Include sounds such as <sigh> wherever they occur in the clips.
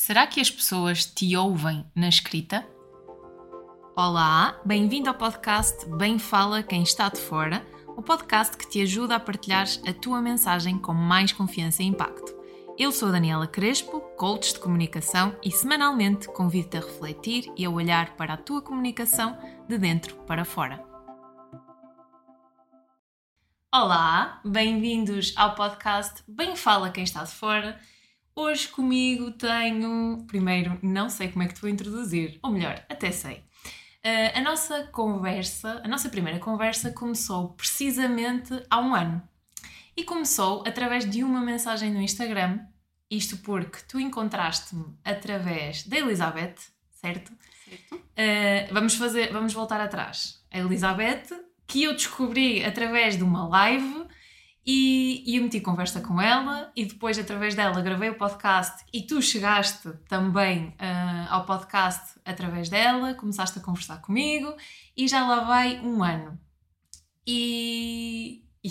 Será que as pessoas te ouvem na escrita? Olá, bem-vindo ao podcast Bem Fala Quem Está de Fora, o podcast que te ajuda a partilhar a tua mensagem com mais confiança e impacto. Eu sou Daniela Crespo, coach de comunicação e semanalmente convido-te a refletir e a olhar para a tua comunicação de dentro para fora. Olá, bem-vindos ao podcast Bem Fala Quem Está de Fora. Hoje comigo tenho. Primeiro, não sei como é que te vou introduzir, ou melhor, até sei. Uh, a nossa conversa, a nossa primeira conversa começou precisamente há um ano. E começou através de uma mensagem no Instagram, isto porque tu encontraste-me através da Elizabeth, certo? Certo. Uh, vamos fazer, vamos voltar atrás. A Elizabeth, que eu descobri através de uma live e, e eu meti conversa com ela e depois através dela gravei o podcast e tu chegaste também uh, ao podcast através dela, começaste a conversar comigo e já lá vai um ano. E, e,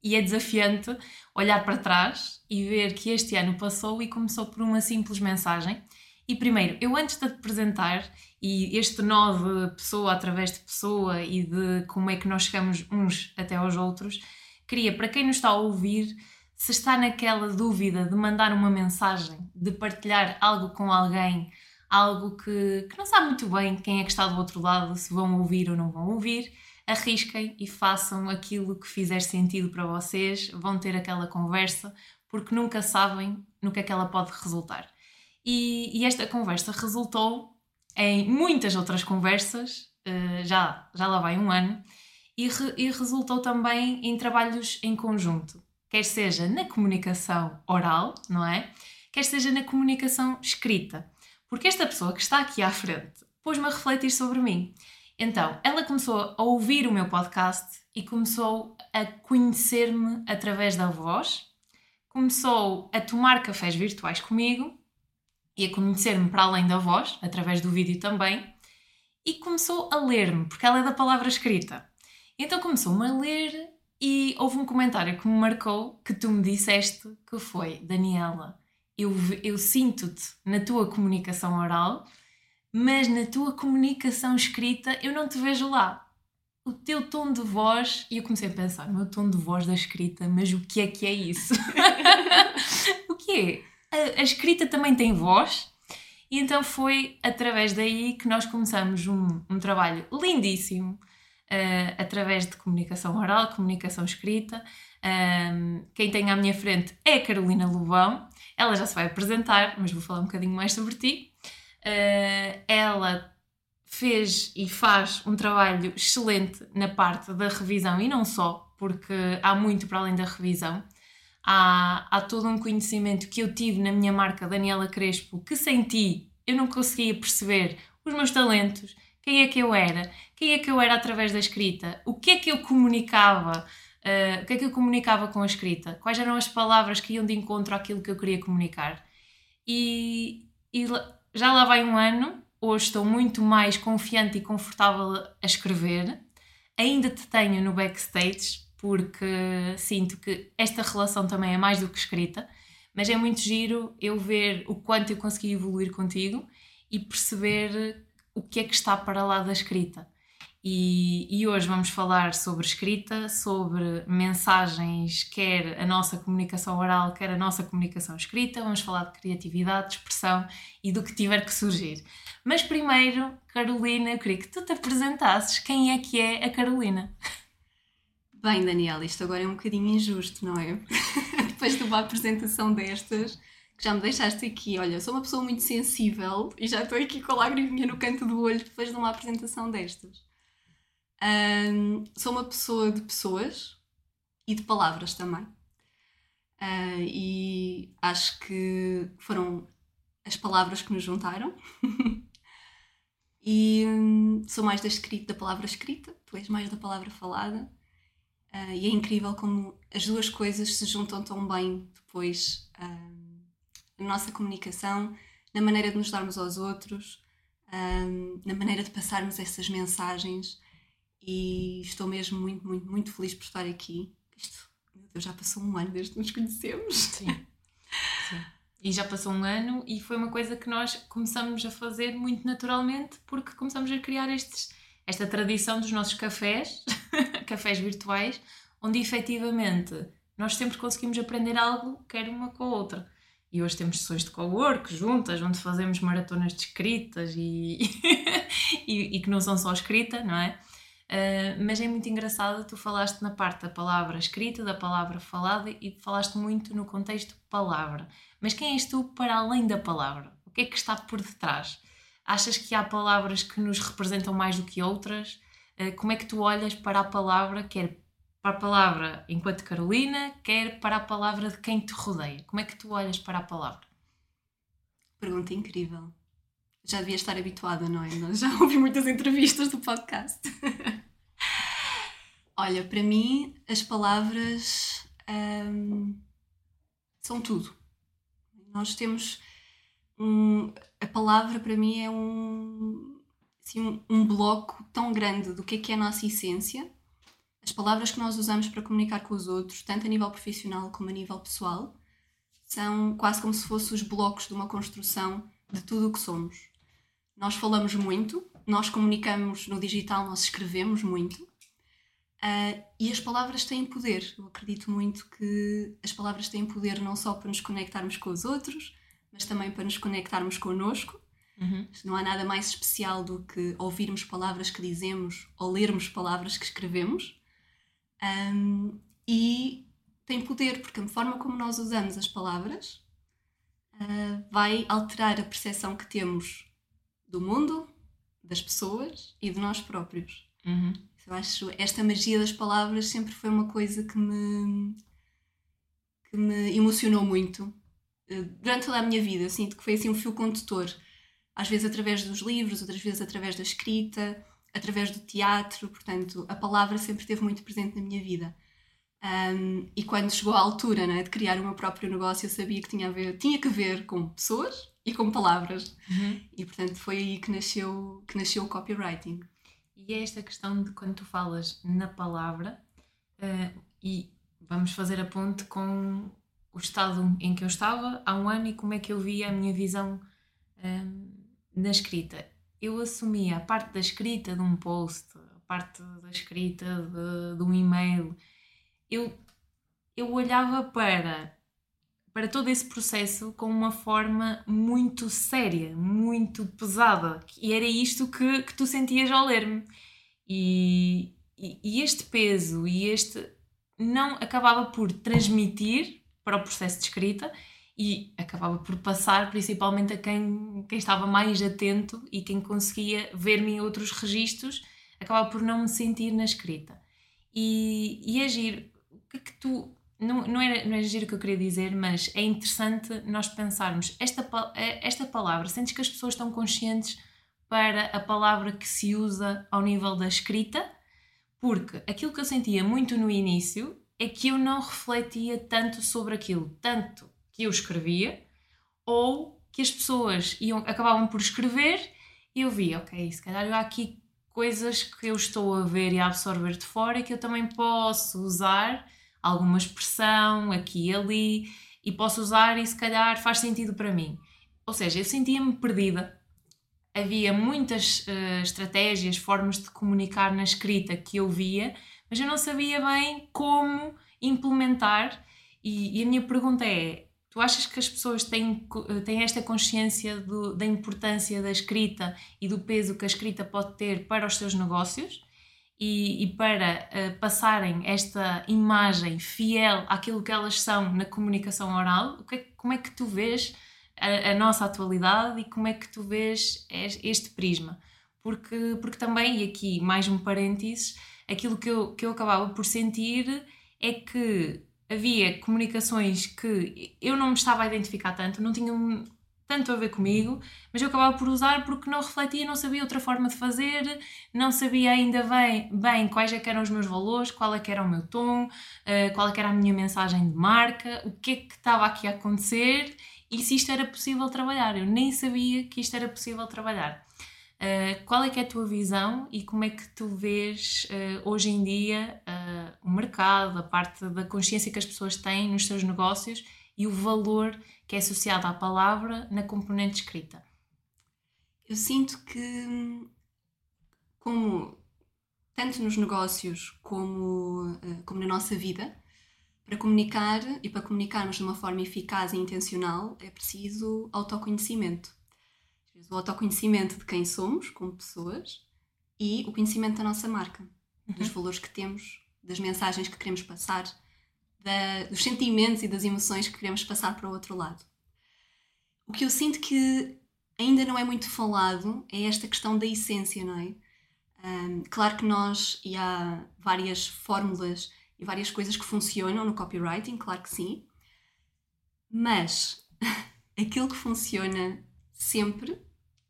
e é desafiante olhar para trás e ver que este ano passou e começou por uma simples mensagem. E primeiro, eu antes de te apresentar e este nó de pessoa através de pessoa e de como é que nós chegamos uns até aos outros, queria, para quem nos está a ouvir, se está naquela dúvida de mandar uma mensagem, de partilhar algo com alguém, algo que, que não sabe muito bem quem é que está do outro lado, se vão ouvir ou não vão ouvir, arrisquem e façam aquilo que fizer sentido para vocês, vão ter aquela conversa, porque nunca sabem no que é que ela pode resultar. E, e esta conversa resultou em muitas outras conversas, uh, já, já lá vai um ano, e, re, e resultou também em trabalhos em conjunto, quer seja na comunicação oral, não é? Quer seja na comunicação escrita. Porque esta pessoa que está aqui à frente pôs-me a refletir sobre mim. Então, ela começou a ouvir o meu podcast e começou a conhecer-me através da voz, começou a tomar cafés virtuais comigo e a conhecer-me para além da voz, através do vídeo também, e começou a ler-me, porque ela é da palavra escrita. Então começou-me a ler e houve um comentário que me marcou que tu me disseste que foi Daniela, eu, eu sinto-te na tua comunicação oral, mas na tua comunicação escrita eu não te vejo lá. O teu tom de voz, e eu comecei a pensar, meu tom de voz da escrita, mas o que é que é isso? <laughs> o que é? A, a escrita também tem voz? E então foi através daí que nós começamos um, um trabalho lindíssimo uh, através de comunicação oral, comunicação escrita. Um, quem tem à minha frente é a Carolina Lobão. Ela já se vai apresentar, mas vou falar um bocadinho mais sobre ti. Uh, ela fez e faz um trabalho excelente na parte da revisão e não só, porque há muito para além da revisão. Há, há todo um conhecimento que eu tive na minha marca Daniela Crespo que sem ti eu não conseguia perceber os meus talentos, quem é que eu era, quem é que eu era através da escrita, o que é que eu comunicava, uh, o que é que eu comunicava com a escrita, quais eram as palavras que iam de encontro àquilo que eu queria comunicar. E, e já lá vai um ano, hoje estou muito mais confiante e confortável a escrever. Ainda te tenho no backstage, porque sinto que esta relação também é mais do que escrita, mas é muito giro eu ver o quanto eu consegui evoluir contigo e perceber o que é que está para lá da escrita. E, e, hoje vamos falar sobre escrita, sobre mensagens, quer a nossa comunicação oral, quer a nossa comunicação escrita. Vamos falar de criatividade, de expressão e do que tiver que surgir. Mas primeiro, Carolina, eu queria que tu te apresentasses quem é que é a Carolina. Bem, Daniela, isto agora é um bocadinho injusto, não é? <laughs> Depois de uma apresentação destas, que já me deixaste aqui. Olha, sou uma pessoa muito sensível e já estou aqui com a lágrima no canto do olho depois de uma apresentação destas. Um, sou uma pessoa de pessoas e de palavras também. Uh, e acho que foram as palavras que nos juntaram. <laughs> e um, sou mais da, escrita, da palavra escrita, tu és mais da palavra falada. Uh, e é incrível como as duas coisas se juntam tão bem depois. Uh, na nossa comunicação, na maneira de nos darmos aos outros, um, na maneira de passarmos essas mensagens. E estou mesmo muito, muito, muito feliz por estar aqui. Isto, meu Deus, já passou um ano desde que nos conhecemos. Sim. Sim. E já passou um ano e foi uma coisa que nós começamos a fazer muito naturalmente porque começamos a criar estes, esta tradição dos nossos cafés, <laughs> cafés virtuais, onde efetivamente nós sempre conseguimos aprender algo, quer uma com a outra. E hoje temos sessões de co-work juntas, onde fazemos maratonas de escritas e, <laughs> e, e, que não são só escrita, não é? Uh, mas é muito engraçado, tu falaste na parte da palavra escrita, da palavra falada e falaste muito no contexto palavra. Mas quem és tu para além da palavra? O que é que está por detrás? Achas que há palavras que nos representam mais do que outras? Uh, como é que tu olhas para a palavra, quer para a palavra enquanto Carolina, quer para a palavra de quem te rodeia? Como é que tu olhas para a palavra? Pergunta incrível. Já devia estar habituada, não é? Já <laughs> ouvi muitas entrevistas do podcast. <laughs> Olha, para mim, as palavras hum, são tudo. Nós temos. Um, a palavra, para mim, é um, assim, um, um bloco tão grande do que é que é a nossa essência as palavras que nós usamos para comunicar com os outros, tanto a nível profissional como a nível pessoal, são quase como se fossem os blocos de uma construção de tudo o que somos. Nós falamos muito, nós comunicamos no digital, nós escrevemos muito, uh, e as palavras têm poder. Eu acredito muito que as palavras têm poder não só para nos conectarmos com os outros, mas também para nos conectarmos connosco. Uhum. Não há nada mais especial do que ouvirmos palavras que dizemos ou lermos palavras que escrevemos. Um, e tem poder, porque a forma como nós usamos as palavras uh, vai alterar a percepção que temos do mundo, das pessoas e de nós próprios. Uhum. Eu acho esta magia das palavras sempre foi uma coisa que me, que me emocionou muito uh, durante toda a minha vida. Eu sinto que foi assim um fio condutor, às vezes através dos livros, outras vezes através da escrita através do teatro, portanto, a palavra sempre esteve muito presente na minha vida. Um, e quando chegou a altura né, de criar o meu próprio negócio, eu sabia que tinha, a ver, tinha que ver com pessoas e com palavras. Uhum. E portanto foi aí que nasceu, que nasceu o copywriting. E é esta questão de quando tu falas na palavra, uh, e vamos fazer a ponte com o estado em que eu estava há um ano e como é que eu via a minha visão na escrita eu assumia a parte da escrita de um post, a parte da escrita de, de um e-mail, eu, eu olhava para, para todo esse processo com uma forma muito séria, muito pesada. E era isto que, que tu sentias ao ler-me. E, e, e este peso e este não acabava por transmitir para o processo de escrita e acabava por passar principalmente a quem, quem estava mais atento e quem conseguia ver-me em outros registros, acabava por não me sentir na escrita. E, e agir, o que é que tu. Não, não, era, não é agir o que eu queria dizer, mas é interessante nós pensarmos esta, esta palavra, sentes que as pessoas estão conscientes para a palavra que se usa ao nível da escrita? Porque aquilo que eu sentia muito no início é que eu não refletia tanto sobre aquilo, tanto que eu escrevia ou que as pessoas iam, acabavam por escrever e eu via, ok, se calhar há aqui coisas que eu estou a ver e a absorver de fora que eu também posso usar alguma expressão aqui e ali e posso usar e se calhar faz sentido para mim. Ou seja, eu sentia-me perdida. Havia muitas uh, estratégias, formas de comunicar na escrita que eu via, mas eu não sabia bem como implementar. E, e a minha pergunta é: Tu achas que as pessoas têm, têm esta consciência do, da importância da escrita e do peso que a escrita pode ter para os seus negócios e, e para uh, passarem esta imagem fiel àquilo que elas são na comunicação oral? Que, como é que tu vês a, a, nossa atualidade e como é que tu vês este prisma? Porque, porque também, e aqui mais um parênteses, aquilo que eu, que eu acabava por sentir é que havia comunicações que eu não me estava a identificar tanto, não tinham tanto a ver comigo, mas eu acabava por usar porque não refletia, não sabia outra forma de fazer, não sabia ainda bem, bem quais é eram os meus valores, qual é era o meu tom, uh, qual é era a minha mensagem de marca, o que é que estava aqui a acontecer e se isto era possível trabalhar. Eu nem sabia que isto era possível trabalhar. Uh, qual é que é a tua visão e como é que tu vês uh, hoje em dia uh, o mercado, a parte da consciência que as pessoas têm nos seus negócios e o valor que é associado à palavra na componente escrita? Eu sinto que, como tanto nos negócios como, eh, como na nossa vida, para comunicar e para comunicarmos de uma forma eficaz e intencional é preciso autoconhecimento. O autoconhecimento de quem somos como pessoas e o conhecimento da nossa marca, uhum. dos valores que temos, das mensagens que queremos passar, da, dos sentimentos e das emoções que queremos passar para o outro lado. O que eu sinto que ainda não é muito falado é esta questão da essência, não é? Um, claro que nós, e há várias fórmulas e várias coisas que funcionam no copywriting, claro que sim, mas <laughs> aquilo que funciona sempre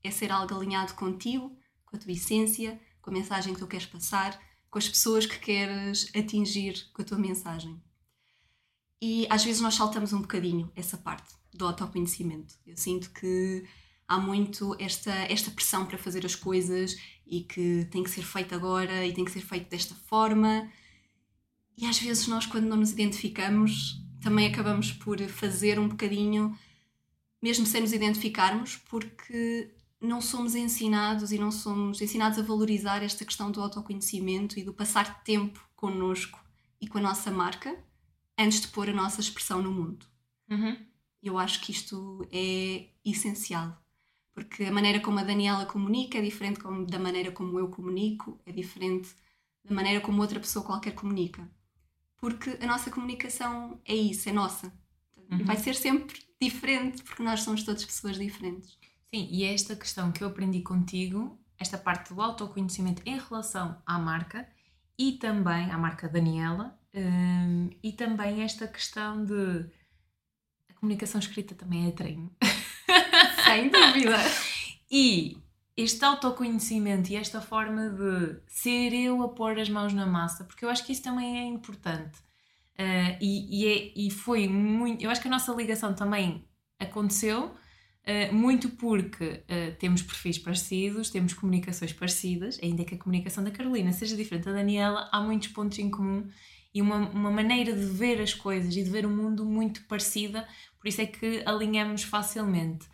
é ser algo alinhado contigo, com a tua essência, com a mensagem que tu queres passar, com as pessoas que queres atingir com a tua mensagem. E às vezes nós saltamos um bocadinho essa parte do autoconhecimento. Eu sinto que há muito esta, esta pressão para fazer as coisas e que tem que ser feito agora e tem que ser feito desta forma. E às vezes nós, quando não nos identificamos, também acabamos por fazer um bocadinho, mesmo sem nos identificarmos, porque não somos ensinados e não somos ensinados a valorizar esta questão do autoconhecimento e do passar tempo connosco e com a nossa marca antes de pôr a nossa expressão no mundo. Uhum. Eu acho que isto é essencial, porque a maneira como a Daniela comunica é diferente da maneira como eu comunico, é diferente da maneira como outra pessoa qualquer comunica. Porque a nossa comunicação é isso, é nossa. Uhum. Vai ser sempre diferente, porque nós somos todas pessoas diferentes. Sim, e é esta questão que eu aprendi contigo, esta parte do autoconhecimento em relação à marca e também à marca Daniela, um, e também esta questão de a comunicação escrita também é treino. <laughs> Sem dúvida. E este autoconhecimento e esta forma de ser eu a pôr as mãos na massa, porque eu acho que isso também é importante. Uh, e, e, é, e foi muito. Eu acho que a nossa ligação também aconteceu muito porque uh, temos perfis parecidos, temos comunicações parecidas, ainda que a comunicação da Carolina seja diferente da Daniela, há muitos pontos em comum e uma, uma maneira de ver as coisas e de ver o mundo muito parecida, por isso é que alinhamos facilmente.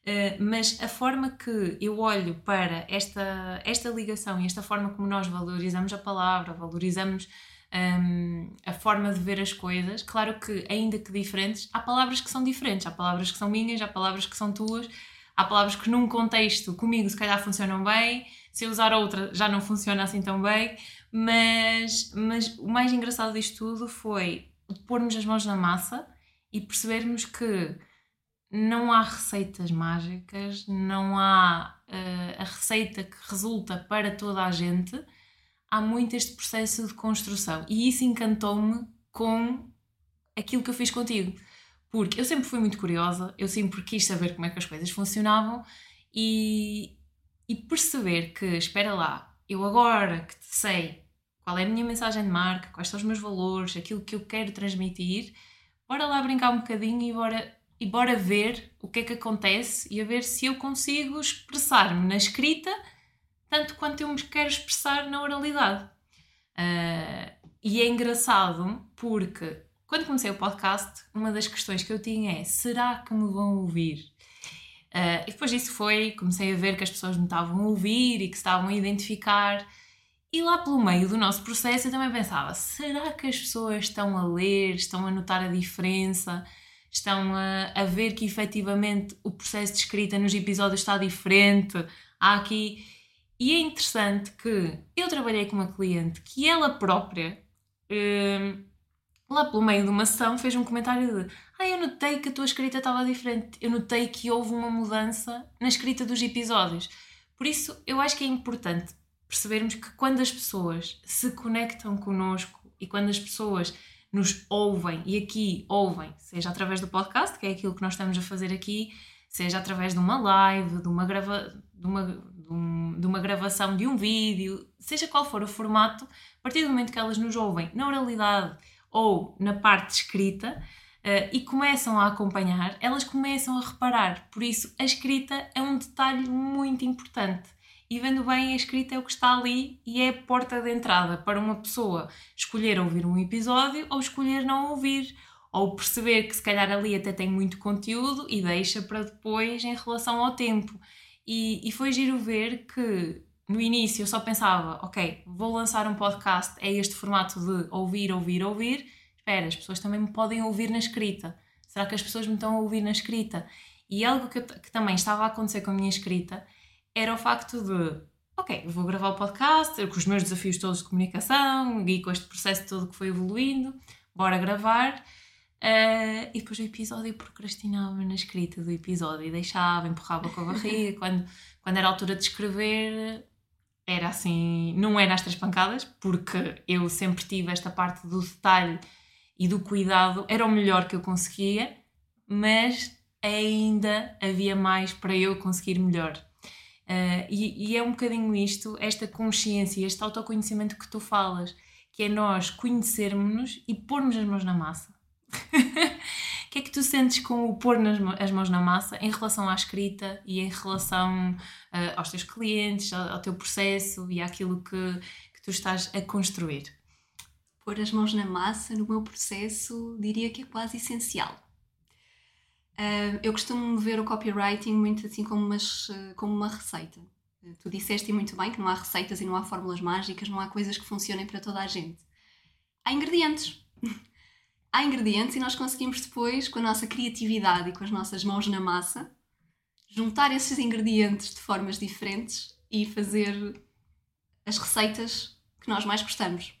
Uh, mas a forma que eu olho para esta, esta ligação e esta forma como nós valorizamos a palavra, valorizamos um, a forma de ver as coisas, claro que, ainda que diferentes, há palavras que são diferentes, há palavras que são minhas, há palavras que são tuas, há palavras que num contexto comigo se calhar funcionam bem, se eu usar outra já não funciona assim tão bem, mas, mas o mais engraçado disto tudo foi pormos as mãos na massa e percebermos que não há receitas mágicas, não há uh, a receita que resulta para toda a gente. Há muito este processo de construção e isso encantou-me com aquilo que eu fiz contigo. Porque eu sempre fui muito curiosa, eu sempre quis saber como é que as coisas funcionavam e, e perceber que, espera lá, eu agora que sei qual é a minha mensagem de marca, quais são os meus valores, aquilo que eu quero transmitir, bora lá brincar um bocadinho e bora, e bora ver o que é que acontece e a ver se eu consigo expressar-me na escrita tanto quanto eu me quero expressar na oralidade. Uh, e é engraçado porque quando comecei o podcast, uma das questões que eu tinha é: será que me vão ouvir? Uh, e depois disso foi, comecei a ver que as pessoas me estavam a ouvir e que estavam a identificar. E lá pelo meio do nosso processo eu também pensava: será que as pessoas estão a ler, estão a notar a diferença, estão a, a ver que efetivamente o processo de escrita nos episódios está diferente? Há aqui. E é interessante que eu trabalhei com uma cliente que ela própria, hum, lá pelo meio de uma sessão, fez um comentário de ah, eu notei que a tua escrita estava diferente, eu notei que houve uma mudança na escrita dos episódios. Por isso, eu acho que é importante percebermos que quando as pessoas se conectam connosco e quando as pessoas nos ouvem, e aqui ouvem, seja através do podcast, que é aquilo que nós estamos a fazer aqui, seja através de uma live, de uma, grava, de uma, um, de uma gravação de um vídeo, seja qual for o formato, a partir do momento que elas nos ouvem na oralidade ou na parte escrita, Uh, e começam a acompanhar, elas começam a reparar. Por isso, a escrita é um detalhe muito importante e vendo bem a escrita é o que está ali e é a porta de entrada para uma pessoa escolher ouvir um episódio ou escolher não ouvir ou perceber que se calhar ali até tem muito conteúdo e deixa para depois em relação ao tempo. E, e foi giro ver que no início eu só pensava, ok, vou lançar um podcast, é este formato de ouvir, ouvir, ouvir. Espera, as pessoas também me podem ouvir na escrita. Será que as pessoas me estão a ouvir na escrita? E algo que, que também estava a acontecer com a minha escrita era o facto de, ok, vou gravar o podcast, com os meus desafios todos de comunicação e com este processo todo que foi evoluindo, bora gravar. Uh, e depois o episódio procrastinava na escrita do episódio e deixava, empurrava com a barriga. <laughs> quando, quando era a altura de escrever, era assim, não era às três pancadas, porque eu sempre tive esta parte do detalhe e do cuidado, era o melhor que eu conseguia, mas ainda havia mais para eu conseguir melhor. Uh, e, e, é um bocadinho isto, esta consciência, este autoconhecimento que tu falas, que é nós conhecermos-nos e pormos as mãos na massa. <laughs> O que é que tu sentes com o pôr nas, as mãos na massa em relação à escrita e em relação uh, aos teus clientes, ao, ao, teu processo e àquilo que, que tu estás a construir? Pôr as mãos na massa no meu processo diria que é quase essencial. Uh, eu costumo ver o copywriting muito assim como, umas, uh, como uma receita. Tu disseste muito bem que não há receitas e não há fórmulas mágicas, não há coisas que funcionem para toda a gente. Há ingredientes. <laughs> há ingredientes e nós conseguimos depois, com a nossa criatividade e com as nossas mãos na massa, juntar esses ingredientes de formas diferentes e fazer as receitas que nós mais gostamos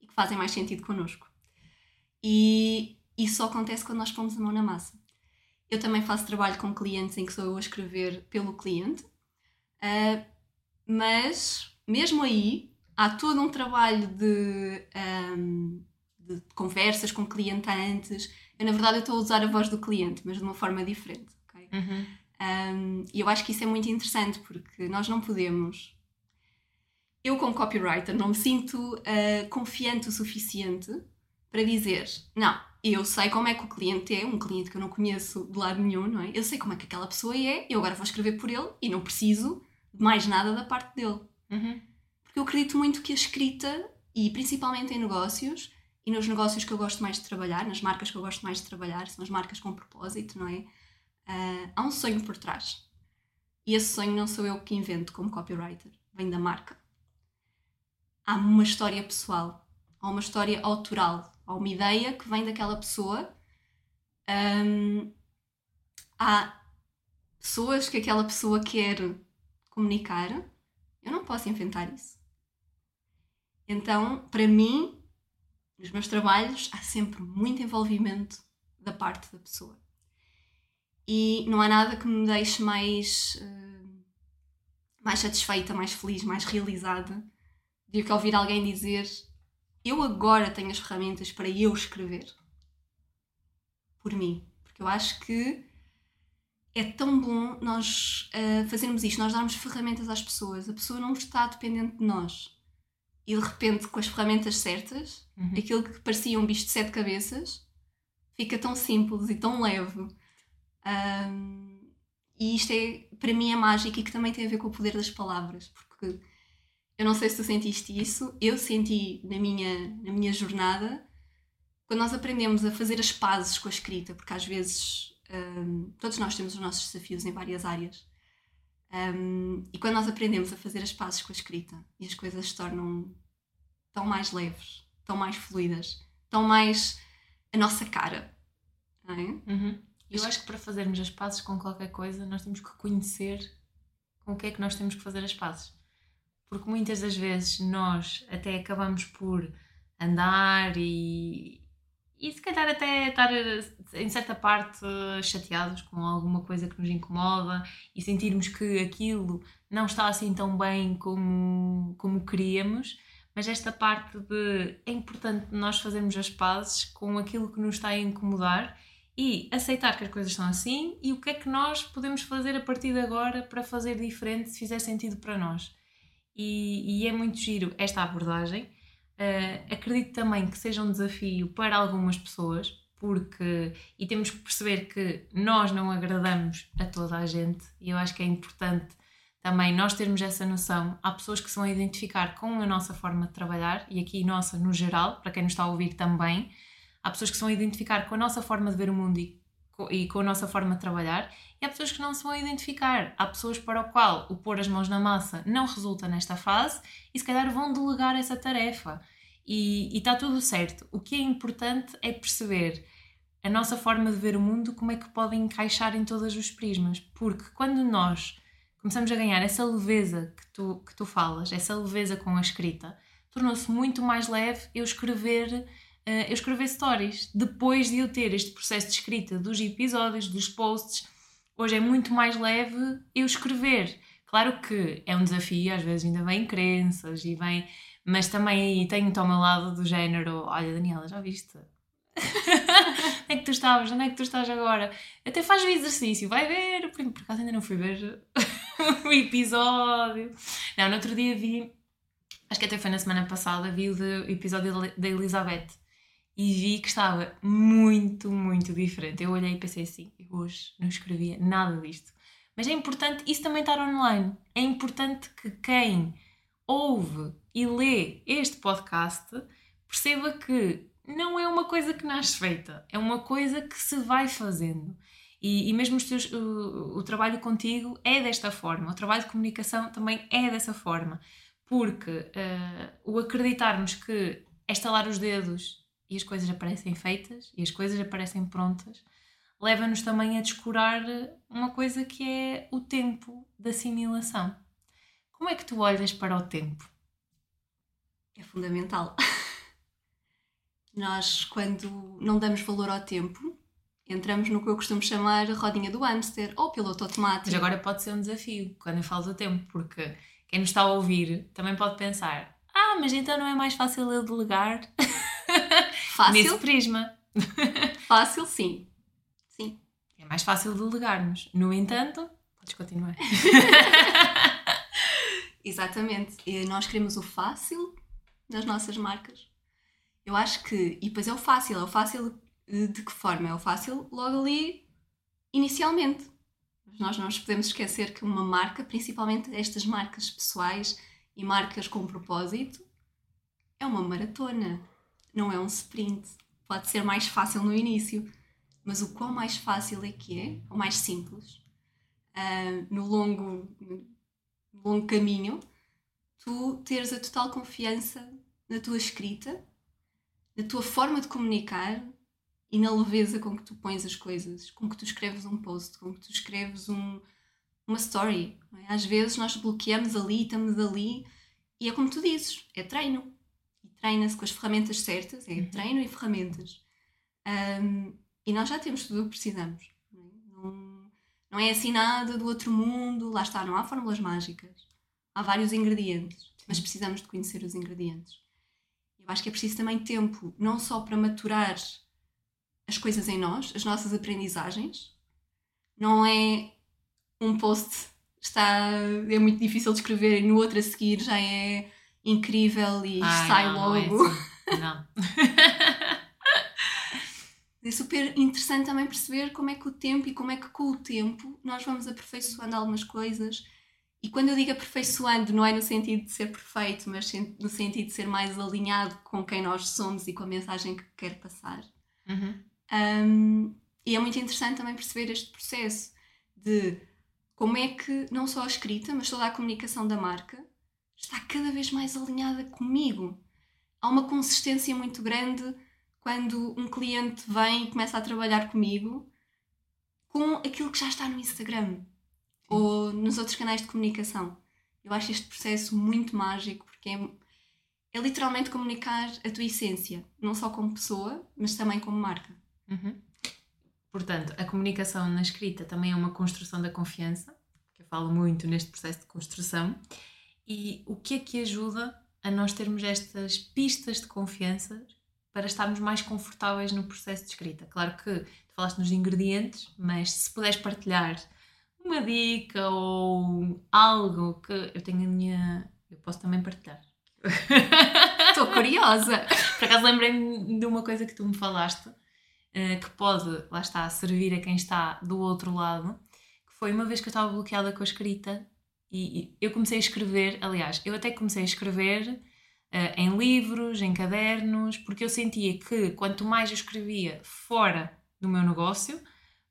e que fazem mais sentido connosco. E isso só acontece quando nós pomos a mão na massa. Eu também faço trabalho com clientes em que sou eu a escrever pelo cliente, uh, mas mesmo aí há todo um trabalho de um, de conversas com cliente antes. Eu, na verdade, eu estou a usar a voz do cliente, mas de uma forma diferente. Okay? Uhum. Um, e eu acho que isso é muito interessante porque nós não podemos. Eu, como copywriter, não me sinto uh, confiante o suficiente para dizer: não, eu sei como é que o cliente é, um cliente que eu não conheço de lado nenhum, não é? Eu sei como é que aquela pessoa é, eu agora vou escrever por ele e não preciso de mais nada da parte dele. Uhum. Porque eu acredito muito que a escrita, e principalmente em negócios, e nos negócios que eu gosto mais de trabalhar, nas marcas que eu gosto mais de trabalhar, são as marcas com propósito, não é? Uh, há um sonho por trás. E esse sonho não sou eu que invento como copywriter, vem da marca. Há uma história pessoal, há uma história autoral, há uma ideia que vem daquela pessoa. Um, há pessoas que aquela pessoa quer comunicar. Eu não posso inventar isso. Então, para mim, nos meus trabalhos há sempre muito envolvimento da parte da pessoa. E não há nada que me deixe mais, uh, mais satisfeita, mais feliz, mais realizada do que ouvir alguém dizer eu agora tenho as ferramentas para eu escrever por mim. Porque eu acho que é tão bom nós uh, fazermos isto, nós darmos ferramentas às pessoas. A pessoa não está dependente de nós e de repente com as ferramentas certas, uhum. aquilo que parecia um bicho de sete cabeças fica tão simples e tão leve. Um, e isto é, para mim, é mágico e que também tem a ver com o poder das palavras, porque eu não sei se tu sentiste isso, eu senti na minha, na minha jornada, quando nós aprendemos a fazer as pazes com a escrita, porque às vezes um, todos nós temos os nossos desafios em várias áreas. Um, e quando nós aprendemos a fazer as pazes com a escrita e as coisas se tornam tão mais leves, tão mais fluidas, tão mais a nossa cara. Não é? Uhum. Eu acho que para fazermos as pazes com qualquer coisa, nós temos que conhecer com o que é que nós temos que fazer as pazes. Porque muitas das vezes nós até acabamos por andar e, e se calhar até estar em certa parte chateados com alguma coisa que nos incomoda e sentirmos que aquilo não está assim tão bem como, como queríamos, mas esta parte de é importante nós fazermos as pazes com aquilo que nos está a incomodar e aceitar que as coisas são assim e o que é que nós podemos fazer a partir de agora para fazer diferente se fizer sentido para nós. E, e é muito giro esta abordagem Uh, acredito também que seja um desafio para algumas pessoas, porque e temos que perceber que nós não agradamos a toda a gente, e eu acho que é importante também nós termos essa noção. Há pessoas que se vão identificar com a nossa forma de trabalhar, e aqui nossa no geral, para quem nos está a ouvir também. Há pessoas que se vão identificar com a nossa forma de ver o mundo e co- e com a nossa forma de trabalhar, e há pessoas que não se vão identificar. Há pessoas para o qual o pôr as mãos na massa não resulta nesta fase e se calhar vão delegar essa tarefa. E está tudo certo. O que é importante é perceber a nossa forma de ver o mundo, como é que pode encaixar em todos os prismas. Porque quando nós começamos a ganhar essa leveza que tu, que tu falas, essa leveza com a escrita, tornou-se muito mais leve eu escrever eh, eu escrever stories depois de eu ter este processo de escrita dos episódios, dos posts. Hoje é muito mais leve eu escrever. Claro que é um desafio, às vezes ainda vem crenças e vem, mas também tenho-te ao meu lado do género: olha, Daniela, já viste? <laughs> Onde é que tu estavas? Onde é que tu estás agora? Até faz o exercício, vai ver. Por acaso ainda não fui ver <laughs> o <laughs> episódio. Não, no outro dia vi, acho que até foi na semana passada, vi o episódio da- Elizabeth e vi que estava muito, muito diferente. Eu olhei e pensei assim: hoje não escrevia nada disto. Mas é importante isso também estar online. É importante que quem ouve e lê este podcast perceba que não é uma coisa que nasce feita, é uma coisa que se vai fazendo. E, e mesmo teus- o, o trabalho contigo é desta forma, o trabalho de comunicação também é dessa forma, porque eh, o acreditarmos que é estalar os dedos e as coisas aparecem feitas e as coisas aparecem prontas, leva-nos também a descurar uma coisa que é o tempo de assimilação. Como é que tu olhas para o tempo? É fundamental. <laughs> Nós, quando não damos valor ao tempo, entramos no que eu costumo chamar a rodinha do hamster ou piloto automático. Mas agora pode ser um desafio quando eu falo do tempo, porque quem nos está a ouvir também pode pensar: ah, mas então não é mais fácil eu delegar <laughs> Fácil? nesse prisma? <laughs> Fácil, sim. Sim. É mais fácil delegarmos. No entanto, podes continuar. <laughs> Exatamente. E nós queremos o fácil nas nossas marcas. Eu acho que. E depois é o fácil. É o fácil de que forma? É o fácil logo ali, inicialmente. Mas nós não nos podemos esquecer que uma marca, principalmente estas marcas pessoais e marcas com propósito, é uma maratona. Não é um sprint. Pode ser mais fácil no início. Mas o quão mais fácil é que é, ou mais simples, ah, no longo longo caminho, tu teres a total confiança na tua escrita, na tua forma de comunicar e na leveza com que tu pões as coisas, com que tu escreves um post, com que tu escreves um, uma story. é? Às vezes nós bloqueamos ali, estamos ali e é como tu dizes, é treino. E treina-se com as ferramentas certas, é Uhum. treino e ferramentas. Ahm, e nós já temos tudo o que precisamos. Não é? Não- não é assim nada do outro mundo, lá está, não há fórmulas mágicas. Há vários ingredientes, mas precisamos de conhecer os ingredientes. Eu acho que é preciso também tempo, não só para maturar as coisas em nós, as nossas aprendizagens. Não é um post está é muito difícil de escrever e no outro a seguir já é incrível e Ai, sai não, não é logo. assim. <laughs> Não. É super interessante também perceber como é que o tempo e como é que com o tempo nós vamos aperfeiçoando algumas coisas. E quando eu digo aperfeiçoando, não é no sentido de ser perfeito, mas no sentido de ser mais alinhado com quem nós somos e com a mensagem que quer passar. Uhum. Um, e é muito interessante também perceber este processo de como é que não só a escrita, mas toda a comunicação da marca está cada vez mais alinhada comigo. Há uma consistência muito grande quando um cliente vem e começa a trabalhar comigo com aquilo que já está no Instagram ou nos outros canais de comunicação. Eu acho este processo muito mágico porque é, é literalmente comunicar a tua essência, não só como pessoa, mas também como marca. Uhum. Portanto, a comunicação na escrita também é uma construção da confiança, que eu falo muito neste processo de construção. E o que é que ajuda a nós termos estas pistas de confiança para estarmos mais confortáveis no processo de escrita? Claro que tu falaste nos ingredientes, mas se puderes partilhar uma dica ou algo que eu tenho a minha. Eu posso também partilhar. Estou curiosa! Por acaso lembrei-me de uma coisa que tu me falaste, que pode, lá está, servir a quem está do outro lado, que foi uma vez que eu estava bloqueada com a escrita e, e eu comecei a escrever, aliás, eu até comecei a escrever uh, em livros, em cadernos, porque eu sentia que quanto mais eu escrevia fora do meu negócio,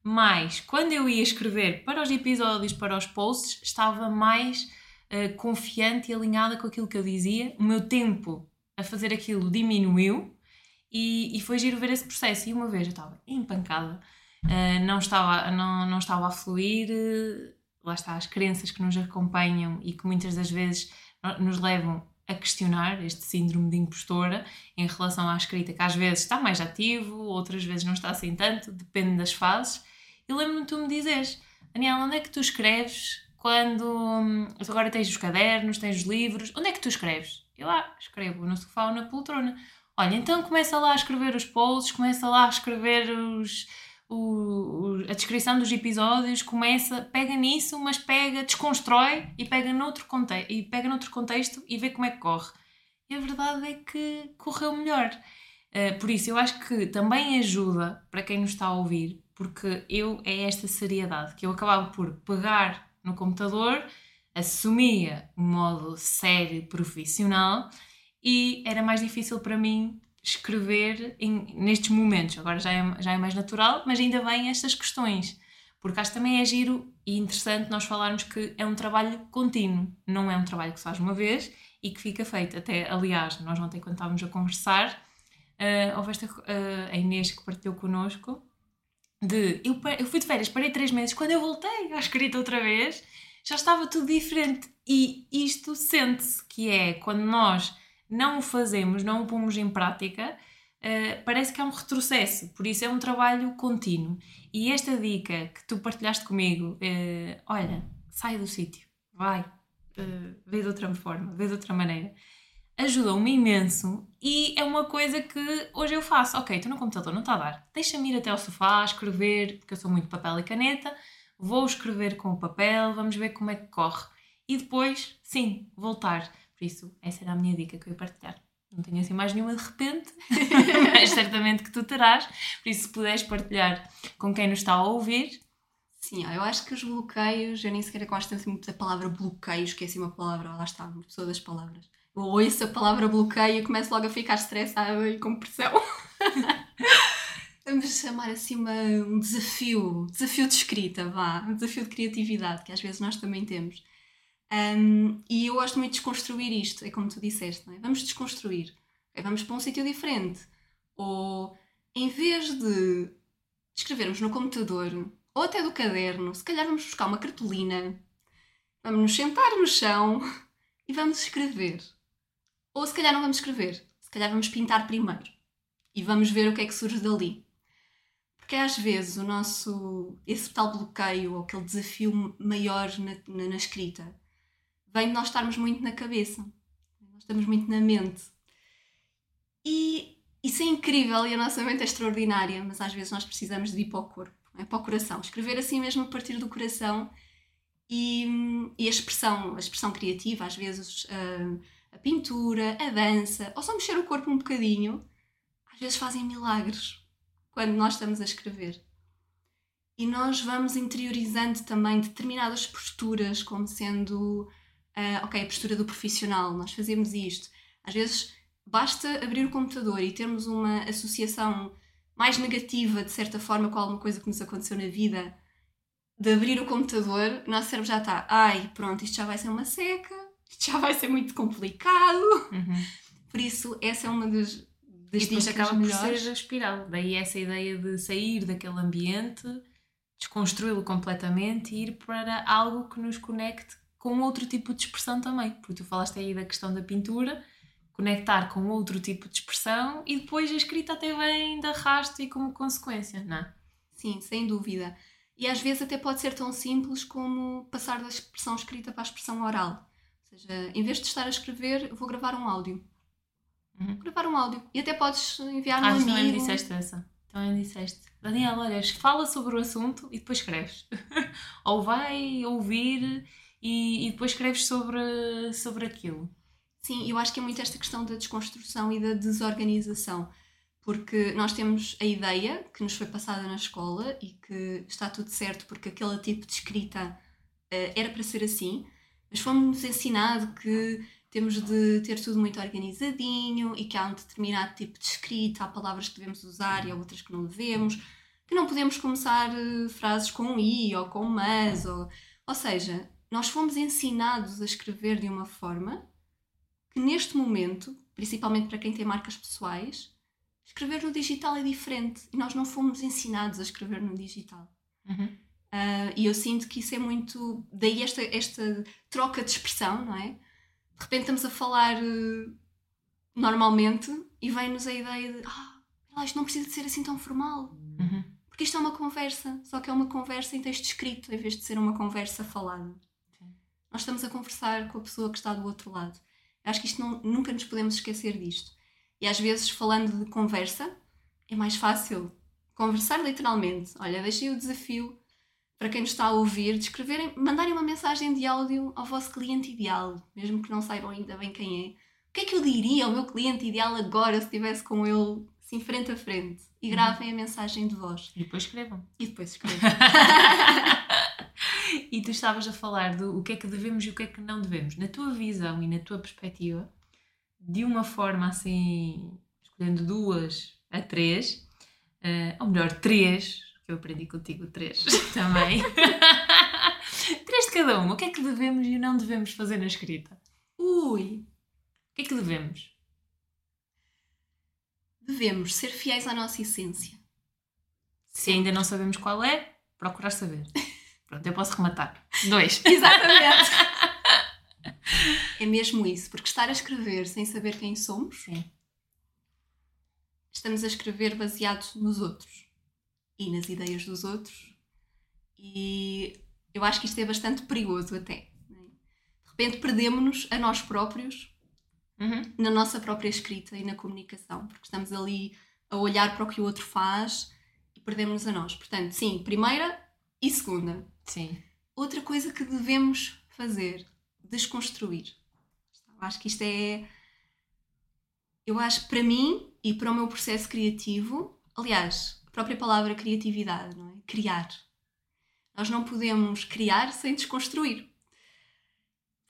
mais quando eu ia escrever para os episódios, para os posts, estava mais uh, confiante e alinhada com aquilo que eu dizia. O meu tempo a fazer aquilo diminuiu e, e foi giro ver esse processo. E uma vez eu estava empancada, uh, não, estava, não, não estava a fluir. Uh, lá está, as crenças que nos acompanham e que muitas das vezes nos levam a questionar este síndrome de impostora em relação à escrita, que às vezes está mais ativo, outras vezes não está assim tanto, depende das fases. E lembro-me tu me dizes, Daniela, onde é que tu escreves quando hum, agora tens os cadernos, tens os livros, onde é que tu escreves? Eu lá ah, escrevo no sofá ou na poltrona. Olha, então começa lá a escrever os posts, começa lá a escrever os, o, a descrição dos episódios, começa, pega nisso, mas pega, desconstrói e pega noutro, conte e pega noutro contexto e vê como é que corre. E a verdade é que correu melhor. Uh, por isso, eu acho que também ajuda para quem nos está a ouvir, porque eu é esta seriedade que eu acabava por pegar no computador, assumia o modo sério profissional e era mais difícil para mim escrever em, nestes momentos. Agora já é, já é mais natural, mas ainda vêm estas questões. Porque acho também é giro e interessante nós falarmos que é um trabalho contínuo, não é um trabalho que se faz uma vez e que fica feito. Até, aliás, nós ontem, quando estávamos a conversar, uh, houve esta, uh, a Inês que partilhou connosco de eu, eu fui de férias, parei três meses, quando eu voltei à escrita outra vez, já estava tudo diferente. E isto sente-se que é quando nós não o fazemos, não o pomos em prática, uh, parece que é um retrocesso. Por isso é um trabalho contínuo. E esta dica que tu partilhaste comigo, uh, olha, sai do sítio, vai, uh, vê de outra forma, vê de outra maneira, ajudou-me imenso e é uma coisa que hoje eu faço. Ok, estou no computador, não está a dar. Deixa-me ir até ao sofá, escrever, porque eu sou muito papel e caneta, vou escrever com o papel, vamos ver como é que corre. E depois, sim, voltar por isso, essa era a minha dica que eu ia partilhar. Não tenho assim mais nenhuma de repente, <laughs> mas certamente que tu terás. Por isso, se puderes partilhar com quem nos está a ouvir. Sim, eu acho que os bloqueios, eu nem sequer gosto assim muito da palavra bloqueio, esqueci uma palavra, lá está, uma pessoa das palavras. Eu ouço a palavra bloqueio e começo logo a ficar estressada e com pressão. <laughs> Vamos chamar assim uma, um desafio, desafio de escrita, vá, um desafio de criatividade, que às vezes nós também temos. Um, e eu gosto muito de desconstruir isto, é como tu disseste, é? Vamos desconstruir, vamos para um sítio diferente. Ou em vez de escrevermos no computador ou até do caderno, se calhar vamos buscar uma cartolina, vamos nos sentar no chão <laughs> e vamos escrever. Ou se calhar não vamos escrever, se calhar vamos pintar primeiro e vamos ver o que é que surge dali. Porque às vezes o nosso, esse tal bloqueio ou aquele desafio maior na, na, na escrita vem de nós estarmos muito na cabeça, nós estamos muito na mente. E isso é incrível e a nossa mente é extraordinária, mas às vezes nós precisamos de ir para o corpo, é? para o coração. Escrever assim mesmo a partir do coração e, e a expressão, a expressão criativa, às vezes a, a pintura, a dança, ou só mexer o corpo um bocadinho, às vezes fazem milagres quando nós estamos a escrever. E nós vamos interiorizando também determinadas posturas como sendo uh, ok, a postura do profissional, nós fazemos isto. Às vezes basta abrir o computador e termos uma associação mais negativa, de certa forma, com alguma coisa que nos aconteceu na vida, de abrir o computador, o nosso cérebro já está, ai, pronto, isto já vai ser uma seca, isto já vai ser muito complicado. Uhum. Por isso, essa é uma das, das e depois acaba melhores. por ser a espiral. Daí essa ideia de sair daquele ambiente, desconstruí-lo completamente e ir para algo que nos conecte com outro tipo de expressão também, porque tu falaste aí da questão da pintura, conectar com outro tipo de expressão e depois a escrita até vem de arrasto e como consequência, não é? Sim, sem dúvida. E às vezes até pode ser tão simples como passar da expressão escrita para a expressão oral. Ou seja, em vez de estar a escrever, vou gravar um áudio. Uhum. Gravar um áudio. E até podes enviar ah, um amigo. também me disseste essa. Também me disseste. Daniela, olha, fala sobre o assunto e depois escreves. <laughs> Ou vai ouvir e, e depois escreves sobre, sobre aquilo. Sim, eu acho que é muito esta questão da desconstrução e da desorganização, porque nós temos a ideia que nos foi passada na escola e que está tudo certo porque aquele tipo de escrita uh, era para ser assim, mas fomos ensinado que temos de ter tudo muito organizadinho e que há um determinado tipo de escrita, há palavras que devemos usar e há outras que não devemos, que não podemos começar uh, frases com i ou com mas, ou, ou seja, nós fomos ensinados a escrever de uma forma que neste momento, principalmente para quem tem marcas pessoais, escrever no digital é diferente e nós não fomos ensinados a escrever no digital. Uhum. Uh, e eu sinto que isso é muito. Daí esta, esta troca de expressão, não é? De repente estamos a falar uh, normalmente e vem-nos a ideia de ah, isto não precisa de ser assim tão formal. Uhum. Porque isto é uma conversa, só que é uma conversa em texto escrito, em vez de ser uma conversa falada. Nós estamos a conversar com a pessoa que está do outro lado. Eu acho que isto não, nunca nos podemos esquecer disto. E às vezes, falando de conversa, é mais fácil conversar literalmente. Olha, deixei o desafio para quem nos está a ouvir de escreverem, mandarem uma mensagem de áudio ao vosso cliente ideal, mesmo que não saibam ainda bem quem é. O que é que eu diria ao meu cliente ideal agora se estivesse com ele assim frente a frente? E gravem a mensagem de voz. E depois escrevam. E depois escrevam. <laughs> e tu estavas a falar do o que é que devemos e o que é que não devemos. Na tua visão e na tua perspectiva, de uma forma assim, escolhendo duas a três, uh, ou melhor, três, que eu aprendi contigo três <laughs> também. <laughs> três de cada uma. O que é que devemos e não devemos fazer na escrita? Ui! O que é que devemos? Devemos ser fiéis à nossa essência. Se ainda não sabemos qual é, procurar saber. Pronto, eu posso rematar. Dois. <laughs> Exatamente. é mesmo isso, porque estar a escrever sem saber quem somos, Sim. estamos a escrever baseados nos outros e nas ideias dos outros. E eu acho que isto é bastante perigoso até. é? De repente perdemos-nos a nós próprios Uhum. na nossa própria escrita e na comunicação, porque estamos ali a olhar para o que o outro faz e perdemos-nos a nós. Portanto, sim, primeira e segunda. Sim. Outra coisa que devemos fazer, desconstruir. Acho que isto é. Eu acho para mim e para o meu processo criativo, aliás, a própria palavra criatividade, não é? Criar. Nós não podemos criar sem desconstruir.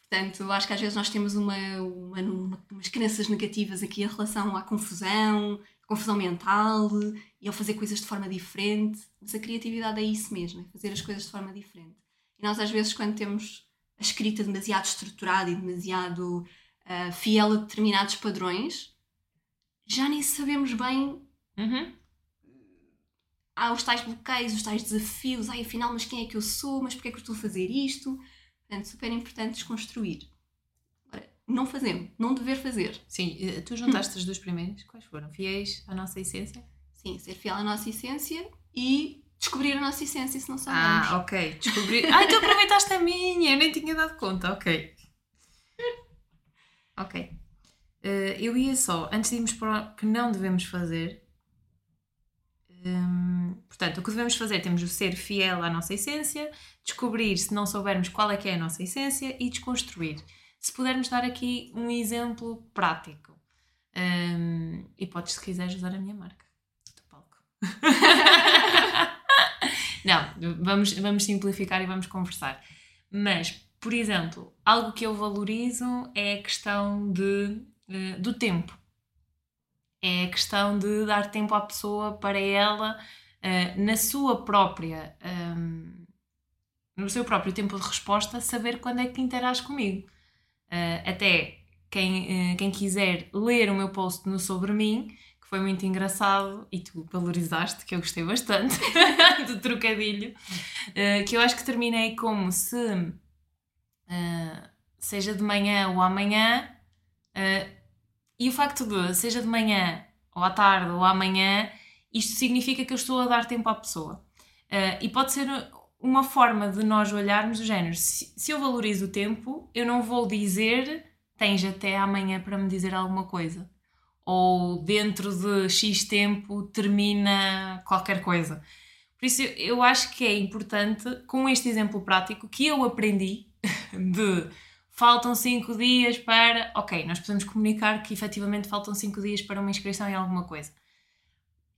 Portanto, eu acho que às vezes nós temos uma, uma, uma- umas crenças negativas aqui em relação à confusão, confusão mental e ao fazer coisas de forma diferente. Mas a criatividade é isso mesmo, é fazer as coisas de forma diferente. E nós, às vezes, quando temos a escrita demasiado estruturada e demasiado ah, fiel a determinados padrões, já nem sabemos bem. Uhum. Há os tais bloqueios, os tais desafios. Ai, afinal, mas quem é que eu sou? Mas porquê é que eu estou a fazer isto? Portanto, super importante desconstruir. Não fazemos, não dever fazer. Sim, eh, tu juntaste as duas primeiras. Quais foram? Fiéis à nossa essência? Sim, ser fiel à nossa essência e descobrir a nossa essência se não sabemos. Ah, ok. Descobri. <laughs> ah, então aproveitaste a minha. Eu nem tinha dado conta. Ok. Ok. Eh, eu ia só, antes de irmos para o que não devemos fazer. hum, portanto, o que devemos fazer temos o ser fiel à nossa essência, descobrir se não soubermos qual é que é a nossa essência e desconstruir. Se pudermos dar aqui um exemplo prático. Hum, e podes, se quiseres, usar a minha marca do palco. <laughs> Não, vamos, vamos simplificar e vamos conversar. Mas, por exemplo, algo que eu valorizo é a questão de, eh, do tempo. É a questão de dar tempo à pessoa para ela, eh, na sua própria, ehm, no seu próprio tempo de resposta, saber quando é que interage comigo. Eh, até quem, eh, quem quiser ler o meu post no Sobre Mim, que foi muito engraçado e tu valorizaste, que eu gostei bastante <laughs> do trocadilho, eh, que eu acho que terminei como se seja de manhã ou amanhã, e o facto de seja de manhã ou à tarde ou amanhã, isto significa que eu estou a dar tempo à pessoa. E pode ser uma forma de nós olharmos o género. Se, se eu valorizo o tempo, eu não vou dizer tens até amanhã para me dizer alguma coisa. Ou dentro de X tempo termina qualquer coisa. Por isso eu- acho que é importante, com este exemplo prático, que eu aprendi <laughs> de faltam 5 dias para. Ok, nós podemos comunicar que efetivamente faltam 5 dias para uma inscrição em alguma coisa.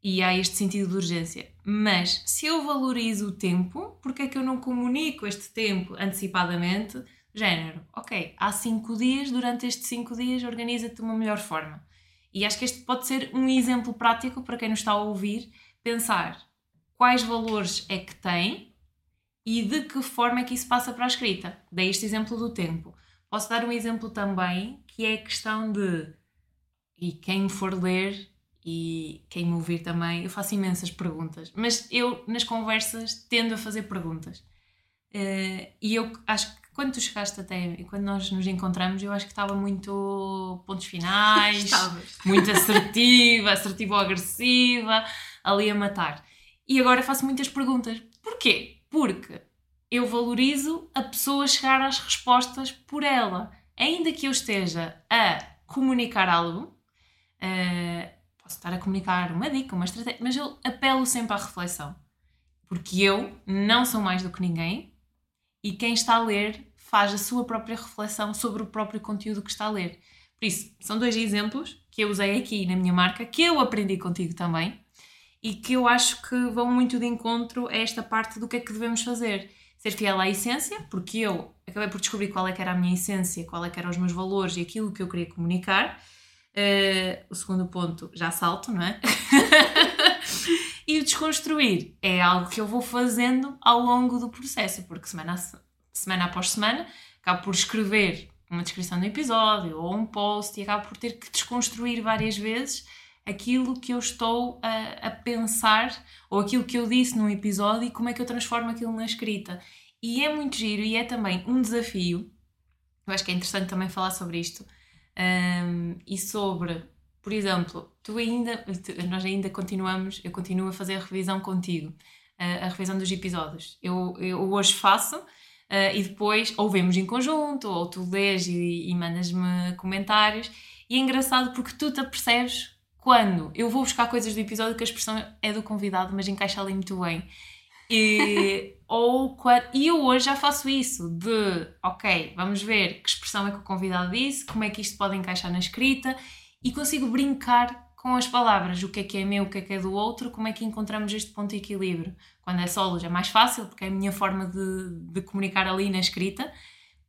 E há este sentido de urgência. Mas se eu valorizo o tempo, porque é que eu não comunico este tempo antecipadamente? Género, ok, há cinco dias, durante estes cinco dias organiza-te de uma melhor forma. E acho que este pode ser um exemplo prático para quem nos está a ouvir, pensar quais valores é que tem e de que forma é que isso passa para a escrita. Dei este exemplo do tempo. Posso dar um exemplo também, que é a questão de, e quem for ler e quem me ouvir também, eu faço imensas perguntas, mas eu nas conversas tendo a fazer perguntas. Uh, e eu acho que quando tu chegaste até, quando nós nos encontramos, eu acho que estava muito pontos finais, <laughs> muito assertiva, assertiva ou agressiva, ali a matar. E agora faço muitas perguntas. Porquê? Porque eu valorizo a pessoa chegar às respostas por ela. Ainda que eu esteja a comunicar algo, uh, posso estar a comunicar uma dica, uma estratégia, mas eu apelo sempre à reflexão. Porque eu não sou mais do que ninguém, e quem está a ler faz a sua própria reflexão sobre o próprio conteúdo que está a ler. Por isso, são dois exemplos que eu usei aqui na minha marca, que eu aprendi contigo também e que eu acho que vão muito de encontro a esta parte do que é que devemos fazer. Ser fiel à essência, porque eu acabei por descobrir qual é que era a minha essência, qual é que eram os meus valores e aquilo que eu queria comunicar. Uh, o segundo ponto, já salto, não é? <laughs> E o desconstruir é algo que eu vou fazendo ao longo do processo, porque semana, semana após semana acabo por escrever uma descrição do episódio ou um post e acabo por ter que desconstruir várias vezes aquilo que eu estou a, a, pensar ou aquilo que eu disse num episódio e como é que eu transformo aquilo na escrita. E é muito giro e é também um desafio. Eu acho que é interessante também falar sobre isto um, e sobre por exemplo, tu ainda, nós ainda continuamos, eu continuo a fazer a revisão contigo, a, a revisão dos episódios. Eu, eu hoje faço uh, e depois ou vemos em conjunto, ou tu lês e, e mandas-me comentários. E é engraçado porque tu te apercebes quando eu vou buscar coisas do episódio que a expressão é do convidado, mas encaixa ali muito bem. E, <laughs> ou e eu hoje já faço isso de ok, vamos ver que expressão é que o convidado disse, como é que isto pode encaixar na escrita e consigo brincar com as palavras, o que é que é meu, o que é que é do outro, como é que encontramos este ponto de equilíbrio. Quando é solos é mais fácil, porque é a minha forma de, de comunicar ali na escrita.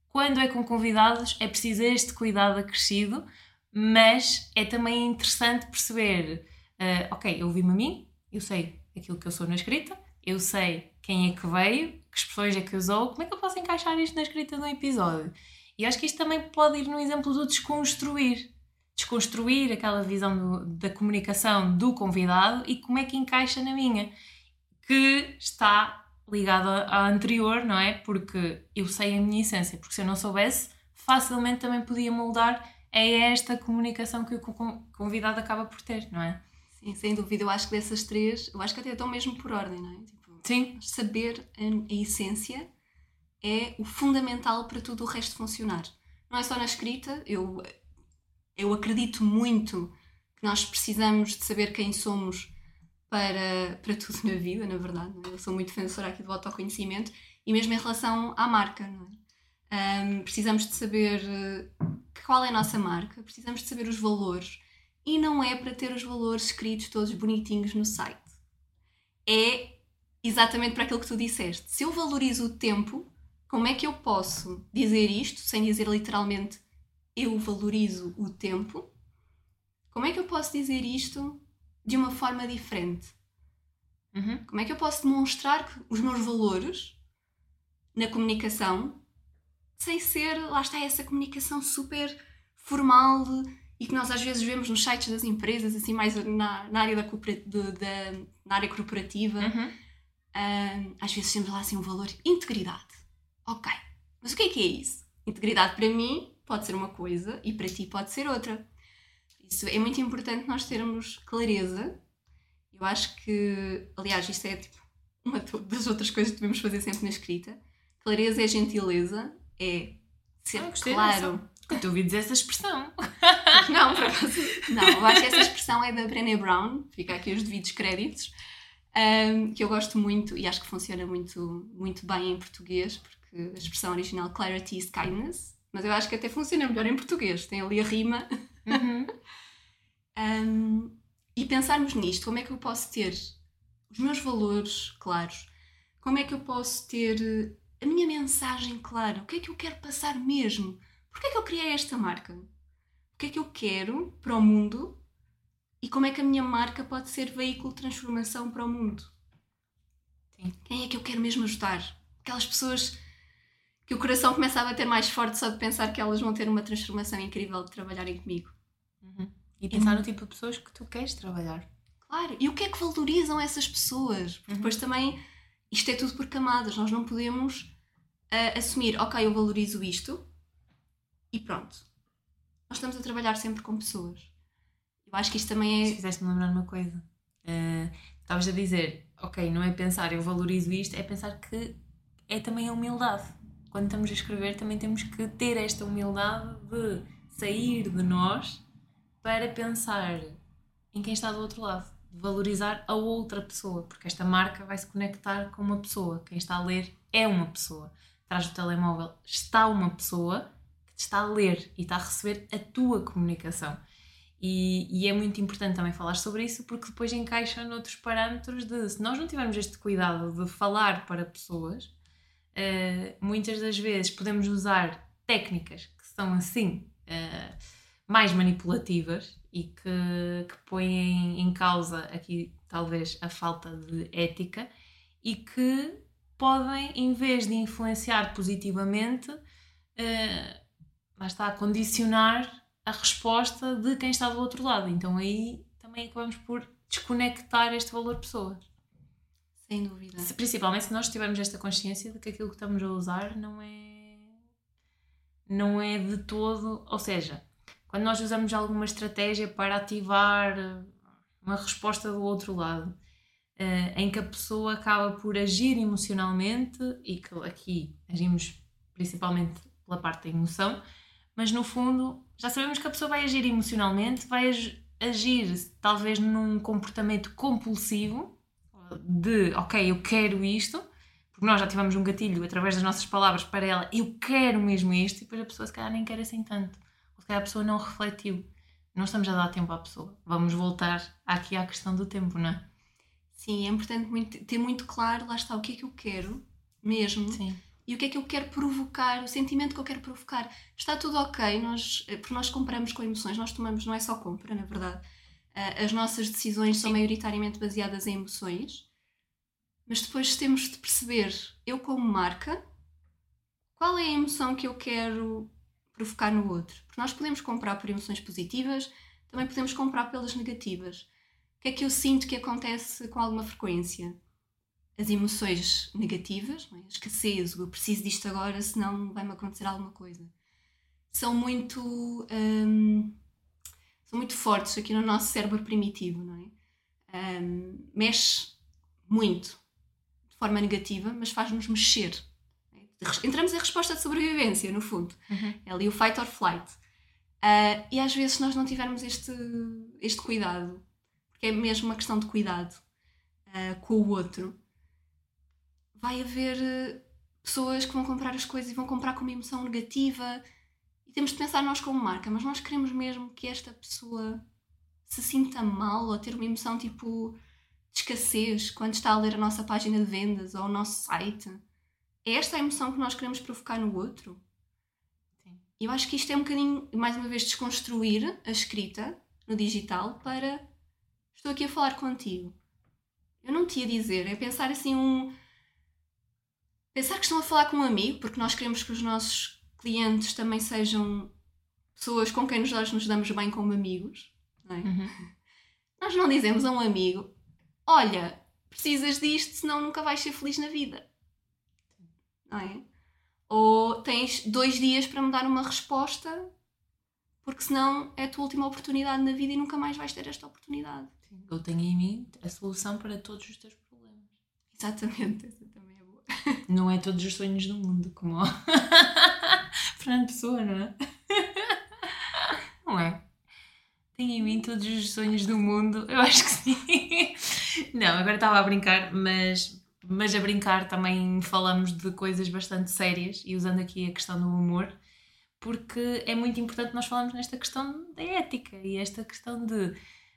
Quando é com convidados é preciso este cuidado acrescido, mas é também interessante perceber, uh, ok, eu ouvi-me a mim, eu sei aquilo que eu sou na escrita, eu sei quem é que veio, que expressões é que usou, como é que eu posso encaixar isto na escrita de um episódio? E acho que isto também pode ir no exemplo do desconstruir desconstruir aquela visão do, da comunicação do convidado e como é que encaixa na minha, que está ligada à anterior, não é? Porque eu sei a minha essência, porque se eu não soubesse, facilmente também podia moldar a esta comunicação que o convidado acaba por ter, não é? Sim, sem dúvida. Eu acho que dessas três, eu acho que até estão mesmo por ordem, não é? Tipo, Sim. Saber a, a essência é o fundamental para tudo o resto funcionar. Não é só na escrita, eu eu acredito muito que nós precisamos de saber quem somos para, para tudo na vida, na verdade. É? Eu sou muito defensora aqui do autoconhecimento e mesmo em relação à marca. É? Um, precisamos de saber eh, qual é a nossa marca, precisamos de saber os valores e não é para ter os valores escritos todos bonitinhos no site. É exatamente para aquilo que tu disseste. Se eu valorizo o tempo, como é que eu posso dizer isto sem dizer literalmente eu valorizo o tempo, como é que eu posso dizer isto de uma forma diferente? Uhum. Como é que eu posso demonstrar os meus valores na comunicação sem ser, lá está, essa comunicação super formal e que nós às vezes vemos nos sites das empresas, assim, mais na, na área, da, de, da na área corporativa. Uhum. Às vezes temos lá assim um valor integridade. Ok, mas o que é que é isso? Integridade para mim pode ser uma coisa e para ti pode ser outra. Isso é muito importante nós termos clareza. Eu acho que, aliás, isto é tipo, uma das outras coisas que devemos fazer sempre na escrita. Clareza é gentileza, é ser ah, claro. Quando ouvi dizer essa expressão. Não, por acaso. Não, eu acho que essa expressão é da Brené Brown, fica aqui os devidos créditos, um, que eu gosto muito e acho que funciona muito, muito bem em português, porque a expressão original clarity is kindness, mas eu acho que até funciona melhor em português, tem ali a rima. Uhum. <laughs> um, e pensarmos nisto, como é que eu posso ter os meus valores claros? Como é que eu posso ter a minha mensagem clara, o que é que eu quero passar mesmo? Porquê é que eu criei esta marca? O que é que eu quero para o mundo e como é que a minha marca pode ser veículo de transformação para o mundo? Sim. Quem é que eu quero mesmo ajudar? Aquelas pessoas que o coração começa a bater mais forte só de pensar que elas vão ter uma transformação incrível de trabalharem comigo. Uhum. E pensar no tipo de pessoas que tu queres trabalhar. Claro, e o que é que valorizam essas pessoas? Porque Uhum. depois também, isto é tudo por camadas, nós não podemos ah, assumir, ok, eu valorizo isto e pronto. Nós estamos a trabalhar sempre com pessoas. Eu acho que isto também é. fizeste-me lembrar uma coisa. Eh, Estavas a dizer, ok, não é pensar eu valorizo isto, é pensar que é também a humildade. Quando estamos a escrever, também temos que ter esta humildade de sair de nós para pensar em quem está do outro lado, de valorizar a outra pessoa, porque esta marca vai se conectar com uma pessoa. Quem está a ler é uma pessoa. Atrás do telemóvel está uma pessoa que te está a ler e está a receber a tua comunicação. E, e é muito importante também falar sobre isso porque depois encaixa noutros parâmetros de se nós não tivermos este cuidado de falar para pessoas, eh, muitas das vezes podemos usar técnicas que são assim eh, mais manipulativas e que, que põem em causa aqui talvez a falta de ética e que podem, em vez de influenciar positivamente, eh, lá está condicionar a resposta de quem está do outro lado. Então aí também acabamos por desconectar este valor pessoas. Sem dúvida. Se- Principalmente se nós tivermos esta consciência de que aquilo que estamos a usar não é não é de todo, ou seja, quando nós usamos alguma estratégia para ativar eh, uma resposta do outro lado, eh, em que a pessoa acaba por agir emocionalmente e que aqui agimos principalmente pela parte da emoção, mas no fundo já sabemos que a pessoa vai agir emocionalmente, vai ag- agir talvez num comportamento compulsivo de ok, eu quero isto, porque nós já tivemos um gatilho através das nossas palavras para ela, eu quero mesmo isto, e depois a pessoa se calhar nem quer assim tanto. Ou se calhar a pessoa não refletiu. Não estamos a dar tempo à pessoa. Vamos voltar aqui à questão do tempo, não é? Sim, é importante muito- ter muito claro, lá está, o que é que eu quero mesmo Sim. E o que é que eu quero provocar, o sentimento que eu quero provocar. Está tudo ok, nós, eh, porque nós compramos com emoções, nós tomamos, não é só compra, na verdade. Ah, As nossas decisões são Sim. maioritariamente baseadas em emoções, mas depois temos de perceber, eu como marca, qual é a emoção que eu quero provocar no outro. Porque nós podemos comprar por emoções positivas, também podemos comprar pelas negativas. O que é que eu sinto que acontece com alguma frequência? As emoções negativas, não é? escassez, o eu preciso disto agora, senão vai-me acontecer alguma coisa. São muito, hum, são muito fortes aqui no nosso cérebro primitivo, não é? Hum, mexe muito de forma negativa, mas faz-nos mexer. é? Entramos em resposta de sobrevivência, no fundo. Uhum. É ali o fight or flight. Ah, e às vezes, se nós não tivermos este, este cuidado, porque é mesmo uma questão de cuidado ah, com o outro, vai haver eh, pessoas que vão comprar as coisas e vão comprar com uma emoção negativa. E temos de pensar nós como marca, mas nós queremos mesmo que esta pessoa se sinta mal ou ter uma emoção tipo de escassez quando está a ler a nossa página de vendas ou o nosso site. É esta a emoção que nós queremos provocar no outro? Sim. Eu acho que isto é um bocadinho, mais uma vez, desconstruir a escrita no digital para estou aqui a falar contigo. Eu não te ia dizer, é pensar assim um. Pensar que estão a falar com um amigo, porque nós queremos que os nossos clientes também sejam pessoas com quem nós nos damos bem como amigos. Não é? Uhum. Nós não dizemos a um amigo: Olha, precisas disto, senão nunca vais ser feliz na vida. Não é? Ou tens dois dias para me dar uma resposta, porque senão é a tua última oportunidade na vida e nunca mais vais ter esta oportunidade. Sim. Eu tenho em mim a solução para todos os teus problemas. Exatamente, essa também é boa. Não é todos os sonhos do mundo, como <laughs> Fernando Pessoa, não é? <laughs> Não é? Tenho em mim todos os sonhos do mundo, eu acho que sim. <laughs> Não, agora estava a brincar, mas, mas a brincar também falamos de coisas bastante sérias e usando aqui a questão do humor, porque é muito importante nós falarmos nesta questão da ética e esta questão de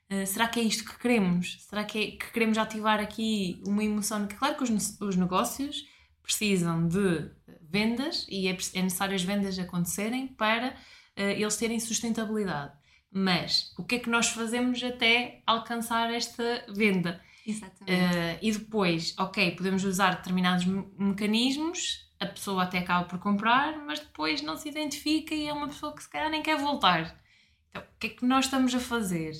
Uh, será que é isto que queremos? Será que, é, que queremos ativar aqui uma emoção? Claro que os, os negócios precisam de vendas e é, é necessário as vendas acontecerem para uh, eles terem sustentabilidade. Mas o que é que nós fazemos até alcançar esta venda? Exatamente. Uh, e depois, ok, podemos usar determinados me mecanismos, a pessoa até acaba por comprar, mas depois não se identifica e é uma pessoa que se calhar nem quer voltar. Então, o que é que nós estamos a fazer?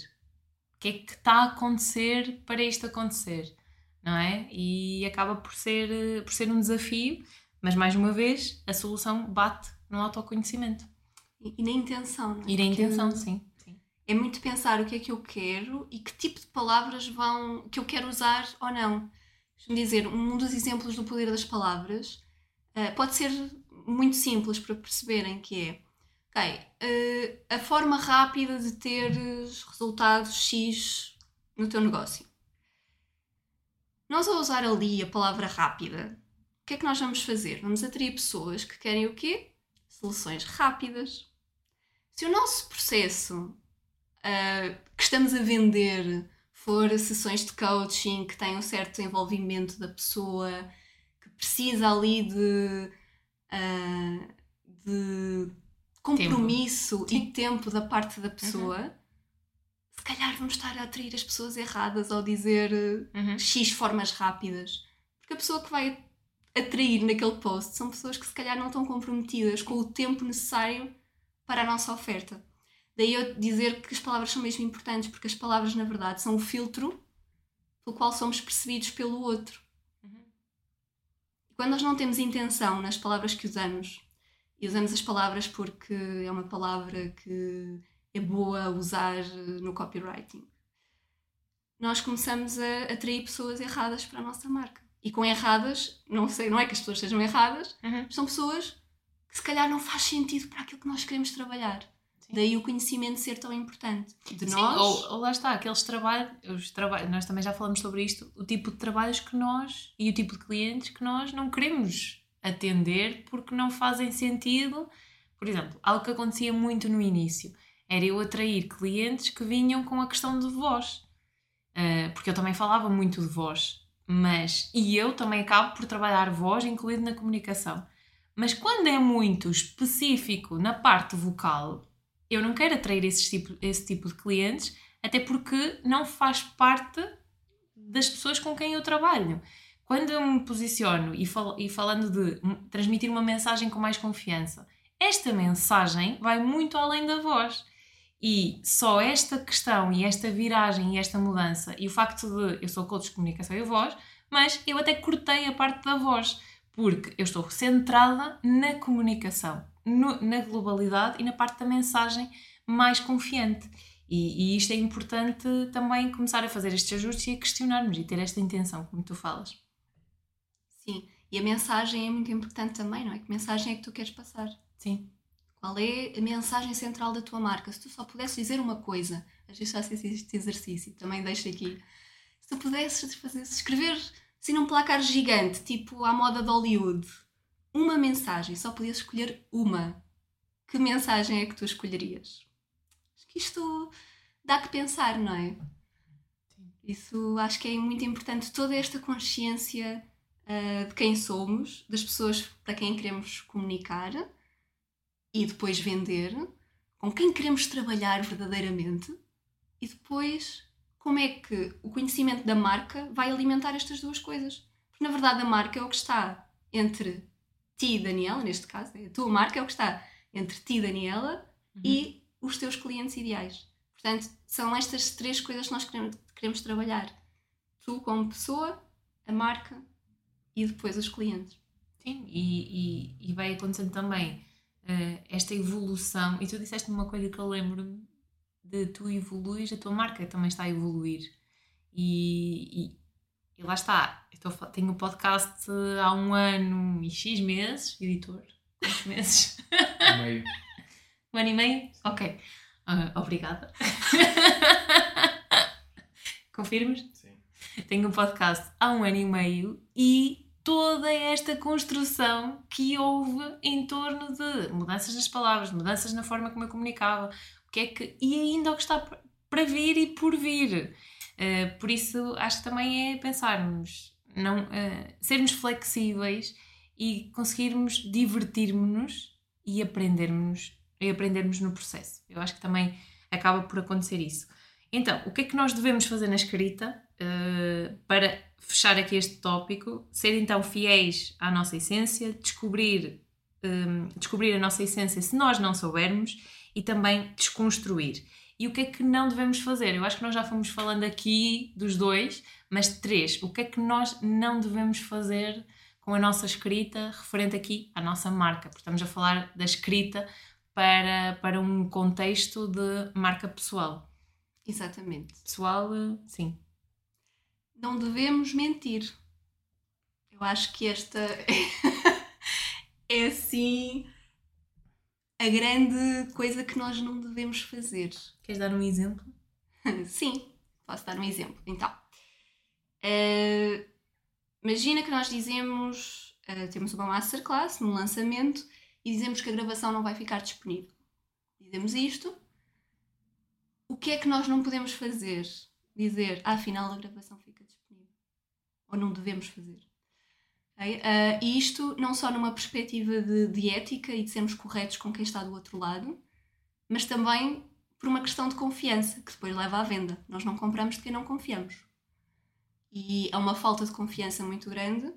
O que é que está a acontecer para isto acontecer? Não é? E acaba por ser, por ser um desafio, mas mais uma vez a solução bate no autoconhecimento. E, e na intenção, não é? E na intenção, sim, sim. É muito pensar o que é que eu quero e que tipo de palavras vão que eu quero usar ou não. Deixa-me dizer, um dos exemplos do poder das palavras uh, pode ser muito simples para perceberem que é ok, uh, a forma rápida de ter resultados X no teu negócio. Nós ao usar ali a palavra rápida, o que é que nós vamos fazer? Vamos atrair pessoas que querem o quê? Soluções rápidas. Se o nosso processo uh, que estamos a vender for sessões de coaching que têm um certo envolvimento da pessoa, que precisa ali de, uh, de compromisso tempo. e tempo da parte da pessoa, uhum. se calhar vamos estar a atrair as pessoas erradas ao dizer uhum. X formas rápidas. Porque a pessoa que vai atrair naquele post são pessoas que se calhar não estão comprometidas com o tempo necessário para a nossa oferta. Daí eu dizer que as palavras são mesmo importantes, porque as palavras, na verdade, são o filtro pelo qual somos percebidos pelo outro. Uhum. Quando nós não temos intenção nas palavras que usamos, e usamos as palavras porque é uma palavra que é boa usar no copywriting, nós começamos a atrair pessoas erradas para a nossa marca. E com erradas, não sei, não é que as pessoas sejam erradas, uhum. são pessoas que se calhar não faz sentido para aquilo que nós queremos trabalhar. Sim. Daí o conhecimento ser tão importante. De Sim, nós. Ou, ou, lá está, aqueles trabalhos, os trabalhos, nós também já falamos sobre isto, o tipo de trabalhos que nós e o tipo de clientes que nós não queremos atender porque não fazem sentido. Por exemplo, algo que acontecia muito no início era eu atrair clientes que vinham com a questão de voz. Uh, porque eu também falava muito de voz, mas. E eu também acabo por trabalhar voz incluído na comunicação. Mas quando é muito específico na parte vocal, eu não quero atrair esse tipo, esse tipo de clientes, até porque não faz parte das pessoas com quem eu trabalho. Quando eu me posiciono e, fal e falando de transmitir uma mensagem com mais confiança, esta mensagem vai muito além da voz. E só esta questão e esta viragem e esta mudança e o facto de eu sou coach de comunicação e voz, mas eu até cortei a parte da voz porque eu estou centrada na comunicação, no, na globalidade e na parte da mensagem mais confiante. E, e, isto é importante também começar a fazer estes ajustes e a questionarmos e ter esta intenção, como tu falas. Sim, e a mensagem é muito importante também, não é? Que mensagem é que tu queres passar? Sim. Qual é a mensagem central da tua marca? Se tu só pudesses dizer uma coisa, às vezes faço este exercício, também deixo aqui. Se tu pudesses fazer, escrever assim num placar gigante, tipo à moda de Hollywood, uma mensagem, só podias escolher uma, que mensagem é que tu escolherias? Acho que isto dá que pensar, não é? Isso acho que é muito importante, toda esta consciência uh, de quem somos, das pessoas para quem queremos comunicar e depois vender, com quem queremos trabalhar verdadeiramente e depois como é que o conhecimento da marca vai alimentar estas duas coisas. Porque na verdade a marca é o que está entre ti e Daniela, neste caso, é a tua marca é o que está entre ti, Daniela, uhum. e os teus clientes ideais. Portanto, são estas três coisas que nós queremos, queremos trabalhar. Tu como pessoa, a marca e depois os clientes. Sim, e, e, e vai acontecendo também uh, esta evolução. E tu disseste uma coisa que eu lembro-me de tu evoluís, a tua marca também está a evoluir. E, e, e lá está, estou, tenho o um podcast há um ano e X meses, editor. Quantos meses? Um meio. <laughs> um ano e meio? Ok. Uh, obrigada. <laughs> Confirmas? Sim. Tenho um podcast há um ano e meio e toda esta construção que houve em torno de mudanças nas palavras, mudanças na forma como eu comunicava, o que é que e ainda o que está para vir e por vir. Uh, por isso acho que também é pensarmos, não, uh, sermos flexíveis e conseguirmos divertirmos-nos e aprendermos, e aprendermos no processo. Eu acho que também acaba por acontecer isso. Então, o que é que nós devemos fazer na escrita uh, para fechar aqui este tópico? Ser então fiéis à nossa essência, descobrir, um, descobrir a nossa essência se nós não soubermos e também desconstruir. E o que é que não devemos fazer? Eu acho que nós já fomos falando aqui dos dois, mas três. O que é que nós não devemos fazer com a nossa escrita referente aqui à nossa marca? Porque estamos a falar da escrita para, para um contexto de marca pessoal. Exatamente. Pessoal, sim. Não devemos mentir. Eu acho que esta <laughs> é assim a grande coisa que nós não devemos fazer. Queres dar um exemplo? <laughs> Sim, posso dar um exemplo. Então, uh, imagina que nós dizemos, uh, temos uma masterclass no lançamento e dizemos que a gravação não vai ficar disponível. Dizemos isto. O que é que nós não podemos fazer? Dizer, ah, afinal a gravação fica. Ou não devemos fazer. Okay? Uh, e isto não só numa perspectiva de, de ética e de sermos corretos com quem está do outro lado, mas também por uma questão de confiança, que depois leva à venda. Nós não compramos de quem não confiamos. E há uma falta de confiança muito grande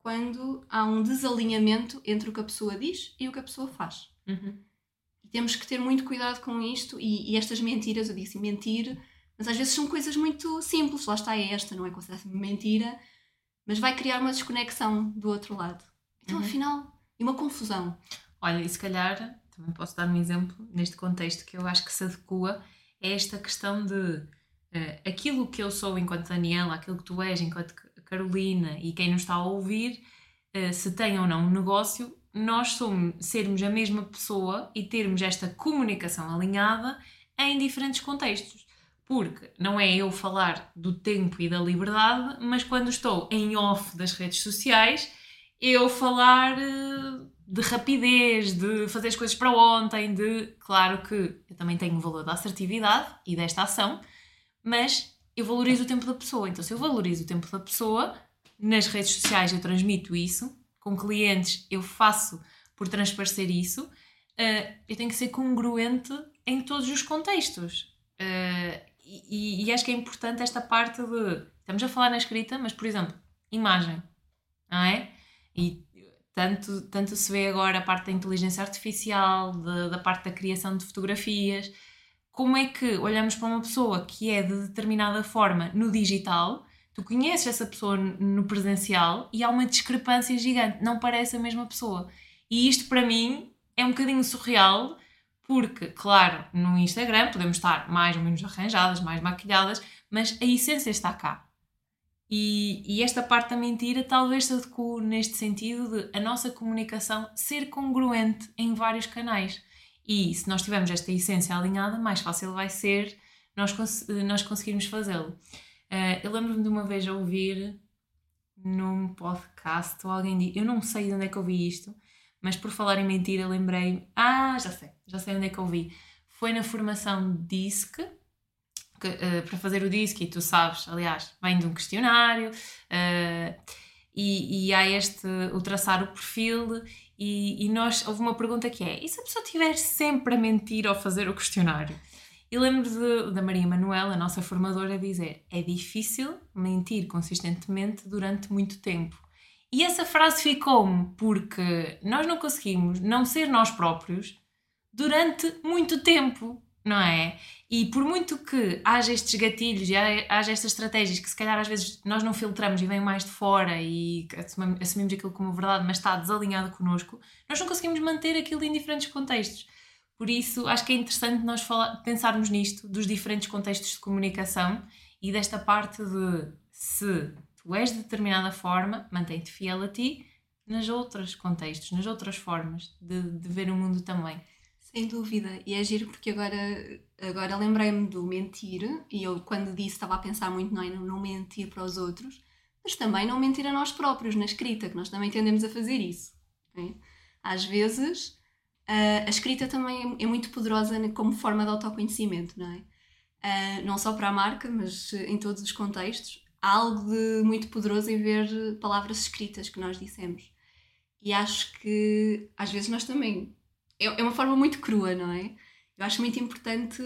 quando há um desalinhamento entre o que a pessoa diz e o que a pessoa faz. Uhum. E temos que ter muito cuidado com isto e, e, estas mentiras, eu disse mentir, mas às vezes são coisas muito simples. Lá está esta, não é considerada mentira, mas vai criar uma desconexão do outro lado. Então, uhum. afinal, e uma confusão. Olha, e se calhar, também posso dar um exemplo neste contexto que eu acho que se adequa a esta questão de uh, aquilo que eu sou enquanto Daniela, aquilo que tu és enquanto Carolina e quem nos está a ouvir, uh, se tem ou não um negócio, nós somos, sermos a mesma pessoa e termos esta comunicação alinhada em diferentes contextos. Porque não é eu falar do tempo e da liberdade, mas quando estou em off das redes sociais, eu falar eh, de rapidez, de fazer as coisas para ontem, de. Claro que eu também tenho o valor da assertividade e desta ação, mas eu valorizo o tempo da pessoa. Então, se eu valorizo o tempo da pessoa, nas redes sociais eu transmito isso, com clientes eu faço por transparecer isso, uh, eu tenho que ser congruente em todos os contextos. Uh, e, e, acho que é importante esta parte de. Estamos a falar na escrita, mas, por exemplo, imagem, não é? E tanto, tanto se vê agora a parte da inteligência artificial, de, da parte da criação de fotografias. Como é que olhamos para uma pessoa que é de determinada forma no digital, tu conheces essa pessoa no presencial e há uma discrepância gigante, não parece a mesma pessoa. E isto para mim é um bocadinho surreal porque, claro, no Instagram podemos estar mais ou menos arranjadas, mais maquilhadas, mas a essência está cá. E, e esta parte da mentira talvez se adeque neste sentido de a nossa comunicação ser congruente em vários canais. E se nós tivermos esta essência alinhada, mais fácil vai ser nós, cons nós conseguirmos fazê-lo. Uh, eu lembro-me de uma vez a ouvir num podcast ou alguém disse, eu não sei de onde é que eu vi isto, mas por falar em mentira, lembrei. Ah, já sei, já sei onde é que eu vi. Foi na formação DISC, que, uh, para fazer o DISC, e tu sabes, aliás, vem de um questionário, uh, e, e há este, o traçar o perfil, e, e nós, houve uma pergunta que é: e se a pessoa estiver sempre a mentir ao fazer o questionário? E lembro da Maria Manuela, a nossa formadora, dizer: é difícil mentir consistentemente durante muito tempo. E essa frase ficou-me porque nós não conseguimos não ser nós próprios durante muito tempo, não é? E por muito que haja estes gatilhos e haja estas estratégias que se calhar às vezes nós não filtramos e vem mais de fora e assumimos aquilo como verdade, mas está desalinhado connosco, nós não conseguimos manter aquilo em diferentes contextos. Por isso, acho que é interessante nós falar, pensarmos nisto, dos diferentes contextos de comunicação e desta parte de se tu és de determinada forma, mantém-te fiel a ti nas outros contextos, nas outras formas de, de ver o mundo também. Sem dúvida, e é giro porque agora, agora lembrei-me do mentir, e eu quando disse estava a pensar muito não, não, não mentir para os outros, mas também não mentir a nós próprios na escrita, que nós também tendemos a fazer isso. Okay? Às vezes a escrita também é muito poderosa como forma de autoconhecimento, não é? Uh, não só para a marca, mas em todos os contextos há algo de muito poderoso em ver palavras escritas que nós dissemos. E acho que às vezes nós também. É, é uma forma muito crua, não é? Eu acho muito importante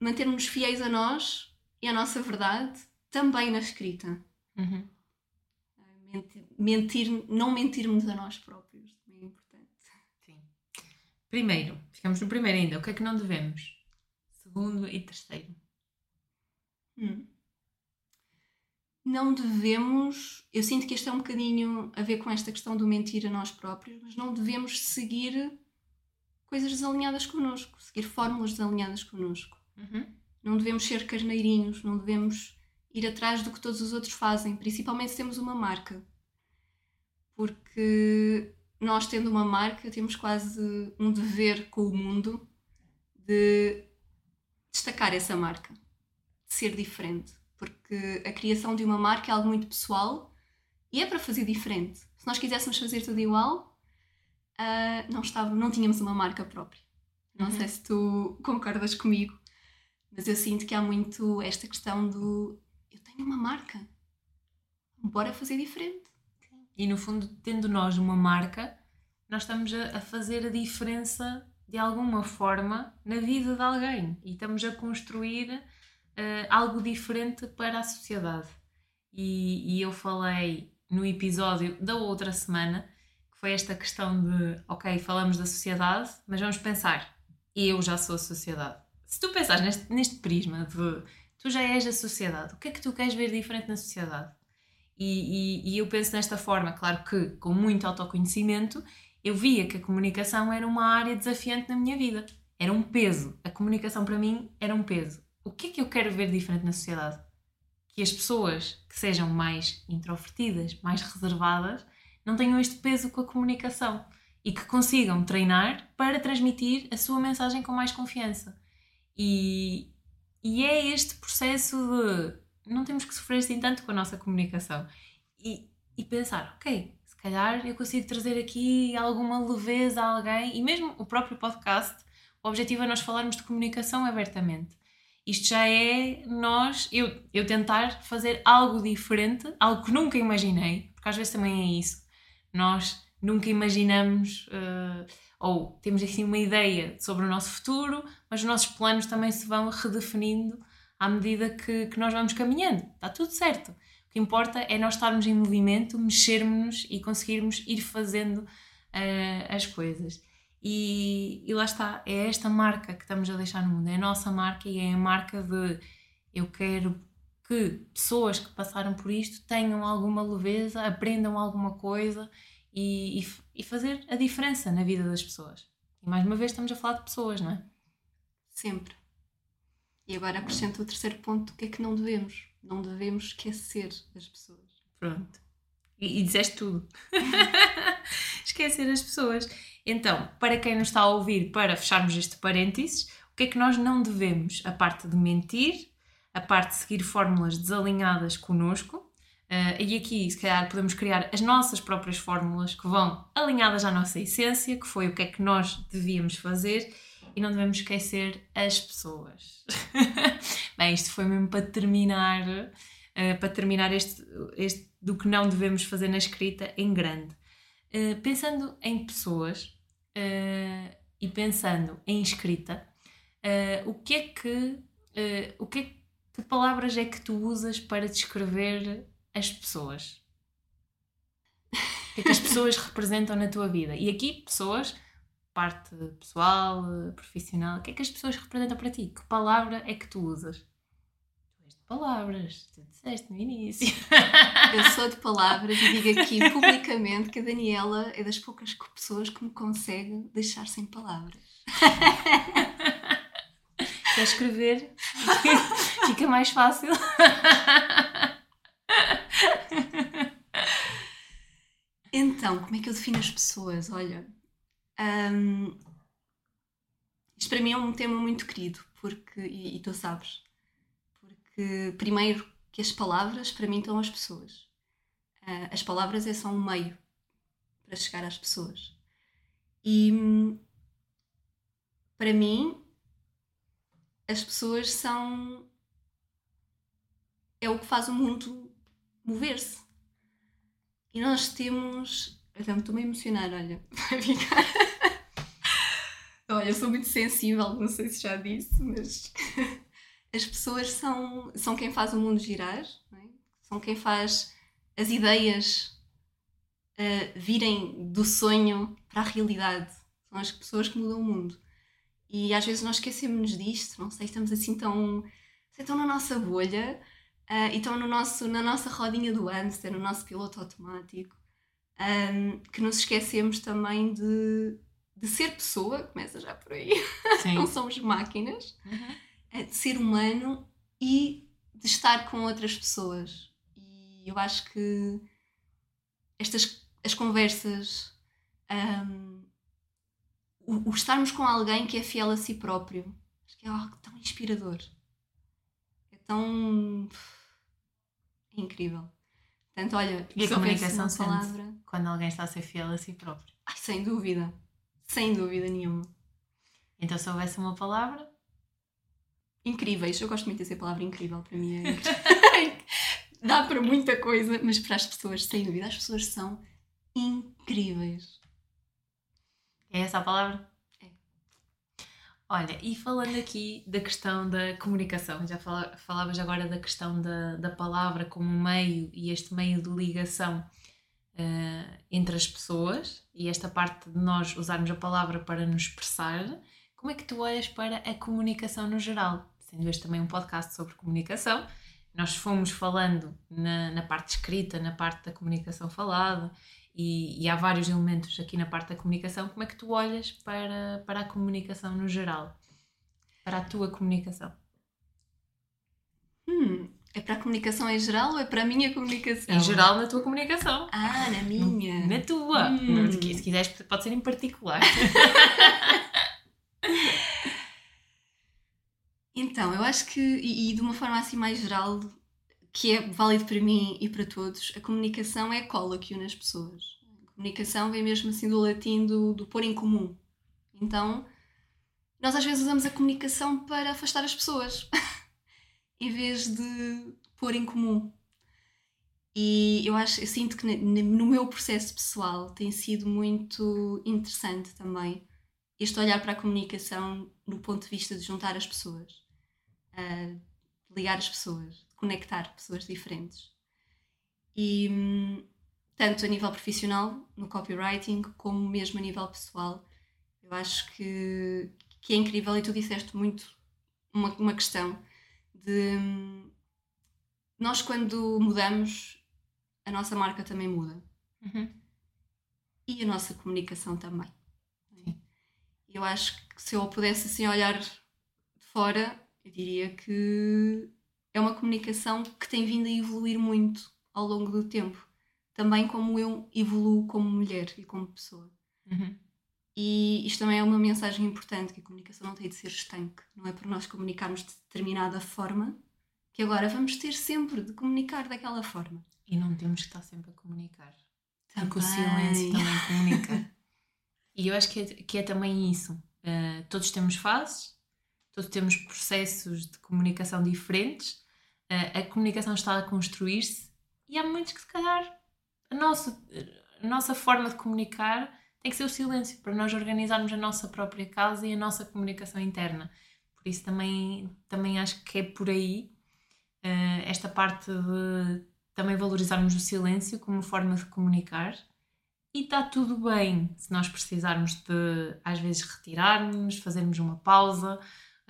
mantermos fiéis a nós e à nossa verdade também na escrita. Uhum. Mentir, mentir, não mentirmos a nós próprios também é importante. Sim. Primeiro, ficamos no primeiro ainda. O que é que não devemos? Segundo e terceiro. Hum. Não devemos. Eu sinto que isto é um bocadinho a ver com esta questão do mentir a nós próprios, mas não devemos seguir coisas desalinhadas connosco, seguir fórmulas desalinhadas connosco. Uhum. Não devemos ser carneirinhos, não devemos ir atrás do que todos os outros fazem, principalmente se temos uma marca. Porque nós, tendo uma marca, temos quase um dever com o mundo de destacar essa marca, de ser diferente. Porque a criação de uma marca é algo muito pessoal e é para fazer diferente. Se nós quiséssemos fazer tudo igual, uh, não, estava, não tínhamos uma marca própria. Não Uhum. sei se tu concordas comigo, mas eu sinto que há muito esta questão do eu tenho uma marca, bora fazer diferente. E no fundo, tendo nós uma marca, nós estamos a, a fazer a diferença de alguma forma na vida de alguém e estamos a construir eh, algo diferente para a sociedade. E, e eu falei no episódio da outra semana que foi esta questão de, ok, falamos da sociedade, mas vamos pensar, eu já sou a sociedade. Se tu pensares neste, neste prisma de tu já és a sociedade, o que é que tu queres ver diferente na sociedade? E, e, e eu penso nesta forma, claro que com muito autoconhecimento, eu via que a comunicação era uma área desafiante na minha vida. Era um peso. A comunicação para mim era um peso. O que é que eu quero ver diferente na sociedade? Que as pessoas que sejam mais introvertidas, mais reservadas, não tenham este peso com a comunicação e que consigam treinar para transmitir a sua mensagem com mais confiança. E, e é este processo de não temos que sofrer assim tanto com a nossa comunicação e, e pensar, ok, se calhar eu consigo trazer aqui alguma leveza a alguém e mesmo o próprio podcast, o objetivo é nós falarmos de comunicação abertamente. Isto já é nós, eu, eu tentar fazer algo diferente, algo que nunca imaginei, porque às vezes também é isso. Nós nunca imaginamos, uh, ou temos assim uma ideia sobre o nosso futuro, mas os nossos planos também se vão redefinindo à medida que, que nós vamos caminhando. Está tudo certo. O que importa é nós estarmos em movimento, mexermos-nos e conseguirmos ir fazendo uh, as coisas. E, e lá está, é esta marca que estamos a deixar no mundo, é a nossa marca e é a marca de eu quero que pessoas que passaram por isto tenham alguma leveza, aprendam alguma coisa e, e, e fazer a diferença na vida das pessoas. E mais uma vez estamos a falar de pessoas, não é? Sempre. E agora acrescento o terceiro ponto: o que é que não devemos? Não devemos esquecer as pessoas. Pronto. E, e disseste tudo. <laughs> Esquecer as pessoas. Então, para quem nos está a ouvir, para fecharmos este parênteses, o que é que nós não devemos? A parte de mentir, a parte de seguir fórmulas desalinhadas connosco. Uh, e aqui, se calhar, podemos criar as nossas próprias fórmulas que vão alinhadas à nossa essência, que foi o que é que nós devíamos fazer e não devemos esquecer as pessoas. <laughs> Bem, isto foi mesmo para terminar, uh, para terminar este, este do que não devemos fazer na escrita em grande. Uh, pensando em pessoas uh, e pensando em escrita, o que é que o que, é, que palavras é que tu usas para descrever as pessoas? O que é que as pessoas <laughs> representam na tua vida? E aqui, pessoas parte pessoal, profissional, o que é que as pessoas representam para ti? Que palavra é que tu usas? Palavras, tu disseste no início. Eu sou de palavras e digo aqui publicamente que a Daniela é das poucas pessoas que me consegue deixar sem palavras. Quer escrever? <laughs> Fica mais fácil. Então, como é que eu defino as pessoas? Olha, um, isto para mim é um tema muito querido, porque, e, e, tu sabes, porque primeiro que as palavras para mim estão as pessoas. Uh, as palavras é só um meio para chegar às pessoas. E para mim as pessoas são é o que faz o mundo mover-se. E nós temos Até me estou a emocionar, olha. <laughs> Vai ficar. olha, eu sou muito sensível, não sei se já disse, mas <laughs> as pessoas são, são quem faz o mundo girar, é? são quem faz as ideias uh, virem do sonho para a realidade. São as pessoas que mudam o mundo. E às vezes nós esquecemos disto, não sei, estamos assim tão, assim, tão na nossa bolha uh, e estão no nosso, na nossa rodinha do hamster, no nosso piloto automático, um, que nos esquecemos também de, de ser pessoa, começa já por aí, <laughs> não somos máquinas, uhum. De ser humano e de estar com outras pessoas. E eu acho que estas as conversas, um, o, o estarmos com alguém que é fiel a si próprio, acho que é algo tão inspirador. É tão. É incrível. Portanto, olha, e a comunicação sente palavra... quando alguém está a ser fiel a si próprio. Ai, sem dúvida. Sem dúvida nenhuma. Então, se houvesse uma palavra. Incríveis. Eu gosto muito dessa palavra incrível. Para mim é. <laughs> <laughs> Dá para muita coisa, mas para as pessoas, sem dúvida, as pessoas são incríveis. É essa a palavra? É. Olha, e falando aqui da questão da comunicação, já fala, falavas agora da questão da, da palavra como meio e este meio de ligação uh, entre as pessoas e esta parte de nós usarmos a palavra para nos expressar, como é que tu olhas para a comunicação no geral? Sendo este também um podcast sobre comunicação, nós fomos falando na, na parte escrita, na parte da comunicação falada e, e, há vários elementos aqui na parte da comunicação. Como é que tu olhas para, para a comunicação no geral? Para a tua comunicação? Hum, é para a comunicação em geral ou é para a minha comunicação? Em geral, na tua comunicação. Ah, na minha. Na tua. Hum. Se quiseres, pode ser em particular. <laughs> então, eu acho que, e, de uma forma assim mais geral, que é válido para mim e para todos, a comunicação é cola que une as pessoas. A comunicação vem mesmo assim do latim do, do pôr em comum. Então, nós às vezes usamos a comunicação para afastar as pessoas, <laughs> em vez de pôr em comum. E eu acho, eu sinto que no meu processo pessoal tem sido muito interessante também este olhar para a comunicação no ponto de vista de juntar as pessoas, uh, ligar as pessoas, conectar pessoas diferentes. E tanto a nível profissional, no copywriting, como mesmo a nível pessoal, eu acho que, que é incrível e tu disseste muito uma, uma questão de nós quando mudamos a nossa marca também muda uhum. e a nossa comunicação também Sim. eu acho que se eu pudesse assim olhar de fora eu diria que é uma comunicação que tem vindo a evoluir muito ao longo do tempo. Também como eu evoluo como mulher e como pessoa. Uhum. E isto também é uma mensagem importante, que a comunicação não tem de ser estanque. Não é por nós comunicarmos de determinada forma que agora vamos ter sempre de comunicar daquela forma. E não temos que estar sempre a comunicar. Também. Porque o silêncio também <laughs> comunica. e eu acho que é, que é também isso. Uh, todos temos fases, todos temos processos de comunicação diferentes a, a comunicação está a construir-se e há momentos que, se calhar, a nossa, a nossa forma de comunicar tem que ser o silêncio para nós organizarmos a nossa própria casa e a nossa comunicação interna. Por isso, também, também acho que é por aí uh, esta parte de também valorizarmos o silêncio como forma de comunicar. E está tudo bem se nós precisarmos de, às vezes, retirarmos, fazermos uma pausa,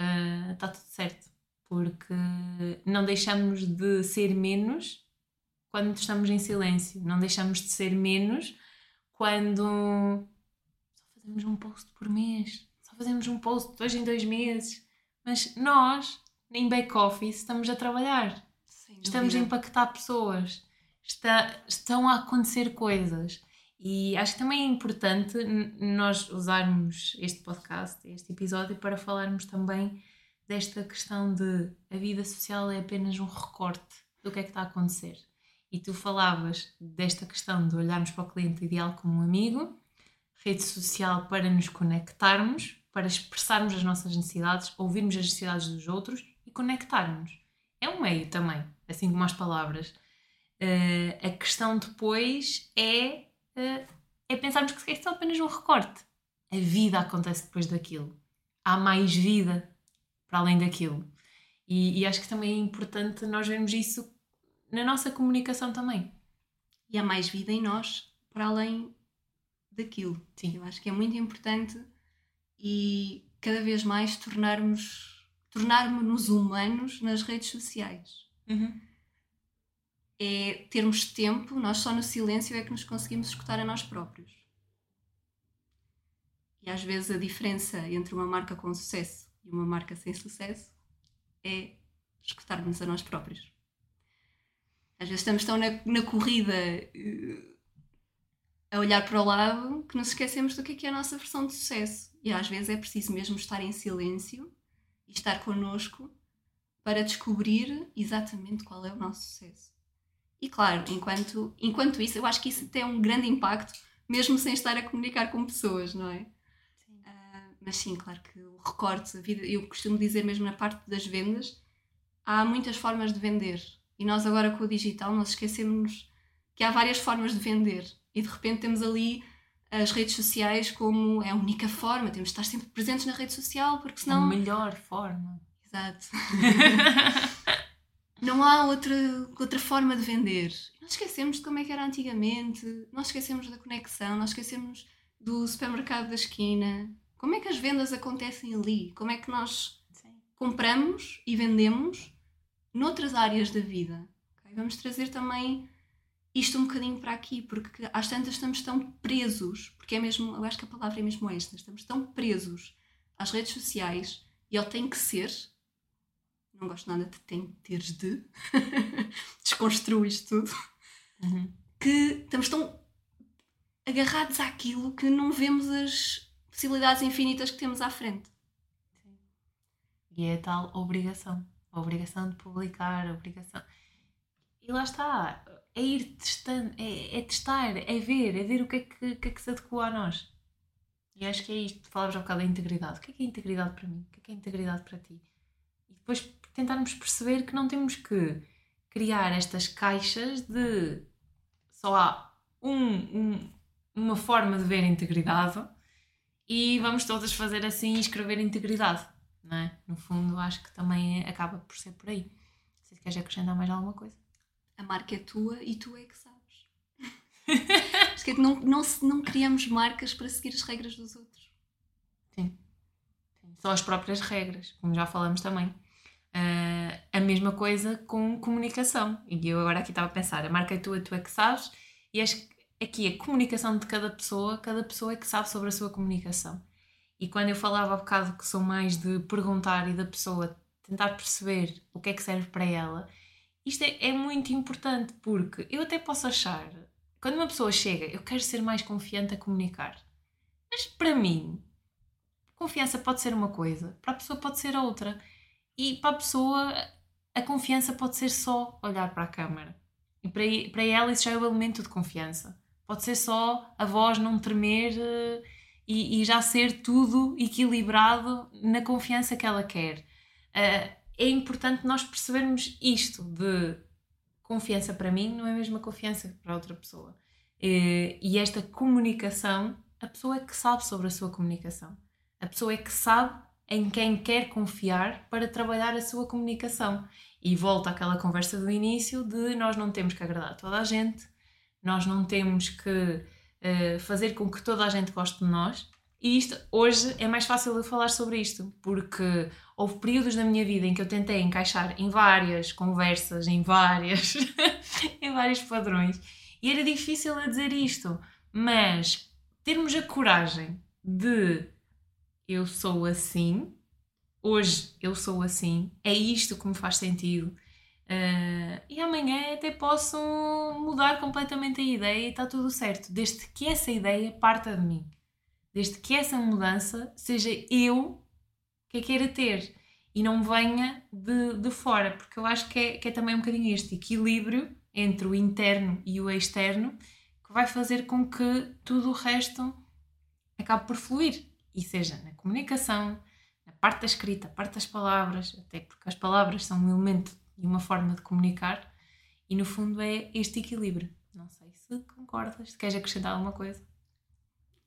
uh, está tudo certo porque não deixamos de ser menos quando estamos em silêncio, não deixamos de ser menos quando só fazemos um post por mês, só fazemos um post dois em dois meses, mas nós, em back-office, estamos a trabalhar, estamos a impactar pessoas, está, estão a acontecer coisas. E acho que também é importante nós usarmos este podcast, este episódio, para falarmos também desta questão de a vida social é apenas um recorte do que é que está a acontecer. E tu falavas desta questão de olharmos para o cliente ideal como um amigo, rede social para nos conectarmos, para expressarmos as nossas necessidades, ouvirmos as necessidades dos outros e conectarmos. É um meio também, assim como as palavras. Uh, a questão depois é é pensarmos que é só apenas um recorte. A vida acontece depois daquilo. Há mais vida para além daquilo. E, e acho que também é importante nós vermos isso na nossa comunicação também. E há mais vida em nós para além daquilo. Sim. Eu acho que é muito importante e cada vez mais tornarmos tornarmos-nos humanos nas redes sociais. Uhum. É termos tempo, nós só no silêncio é que nos conseguimos escutar a nós próprios. E às vezes a diferença entre uma marca com sucesso e uma marca sem sucesso é escutarmos a nós próprios. Às vezes estamos tão na, na corrida eh, a olhar para o lado que nos esquecemos do que é, que é a nossa versão de sucesso. E às vezes é preciso mesmo estar em silêncio e estar connosco para descobrir exatamente qual é o nosso sucesso. E claro, enquanto, enquanto isso, eu acho que isso tem um grande impacto, mesmo sem estar a comunicar com pessoas, não é? Sim. Uh, mas sim, claro que o recorte, a vida, eu costumo dizer mesmo na parte das vendas, há muitas formas de vender. E nós agora com o digital, nós esquecemos que há várias formas de vender. E de repente temos ali as redes sociais como é a única forma, temos de estar sempre presentes na rede social, porque senão... A melhor forma. Exato. <laughs> não há outra, outra forma de vender. Nós esquecemos de como é que era antigamente, nós esquecemos da conexão, nós esquecemos do supermercado da esquina. Como é que as vendas acontecem ali? Como é que nós Sim. compramos e vendemos noutras áreas da vida? ok? Vamos trazer também isto um bocadinho para aqui, porque às tantas estamos tão presos, porque é mesmo, eu acho que a palavra é mesmo esta, estamos tão presos às redes sociais e ao tem que ser, não gosto nada de tem teres de, <laughs> desconstruo isto tudo, Uhum. que estamos tão agarrados àquilo que não vemos as possibilidades infinitas que temos à frente. E é a tal obrigação. A obrigação de publicar, a obrigação. E lá está. É ir testando, é, é testar, é ver, é ver o que é que, que, é que se adequa a nós. E acho que é isto. Falavas há bocado da integridade. O que é que é integridade para mim? O que é que é integridade para ti? E depois tentarmos perceber que não temos que criar estas caixas de só há um, um- uma forma de ver integridade e vamos todas fazer assim e escrever integridade não é? No fundo, acho que também é- acaba por ser por aí. Se queres acrescentar mais alguma coisa. A marca é tua e tu é que sabes. <laughs> Acho que é que não, não, não criamos marcas para seguir as regras dos outros. Sim. São as próprias regras, como já falamos também. Ah, a mesma coisa com comunicação. E eu agora aqui estava a pensar, a marca é tua, tu é que sabes, e acho que aqui a comunicação de cada pessoa, cada pessoa é que sabe sobre a sua comunicação. E quando eu falava há bocado que sou mais de perguntar e da pessoa tentar perceber o que é que serve para ela, isto é, é muito importante porque eu até posso achar, quando uma pessoa chega, eu quero ser mais confiante a comunicar. Mas para mim, confiança pode ser uma coisa, para a pessoa pode ser outra. E para a pessoa, a confiança pode ser só olhar para a câmara. E para, para ela isso já é o elemento de confiança. Pode ser só a voz não tremer eh, e, e já ser tudo equilibrado na confiança que ela quer. Eh, é importante nós percebermos isto de confiança para mim não é a mesma confiança para outra pessoa. Eh, E esta comunicação, a pessoa é que sabe sobre a sua comunicação. A pessoa é que sabe em quem quer confiar para trabalhar a sua comunicação. E volta àquela conversa do início de nós não temos que agradar toda a gente, nós não temos que eh, fazer com que toda a gente goste de nós. E isto, hoje é mais fácil eu falar sobre isto, porque houve períodos da minha vida em que eu tentei encaixar em várias conversas, em várias, <laughs> em vários padrões, e era difícil a dizer isto, mas termos a coragem de eu sou assim, hoje eu sou assim, é isto que me faz sentido. Ah, e amanhã até posso mudar completamente a ideia e está tudo certo, desde que essa ideia parta de mim, desde que essa mudança seja eu que a queira ter e não venha de, de fora, porque eu acho que é, que é também um bocadinho este equilíbrio entre o interno e o externo que vai fazer com que tudo o resto acabe por fluir e seja na comunicação, na parte da escrita, parte das palavras, até porque as palavras são um elemento e uma forma de comunicar, e no fundo é este equilíbrio. Não sei se concordas, se queres acrescentar alguma coisa.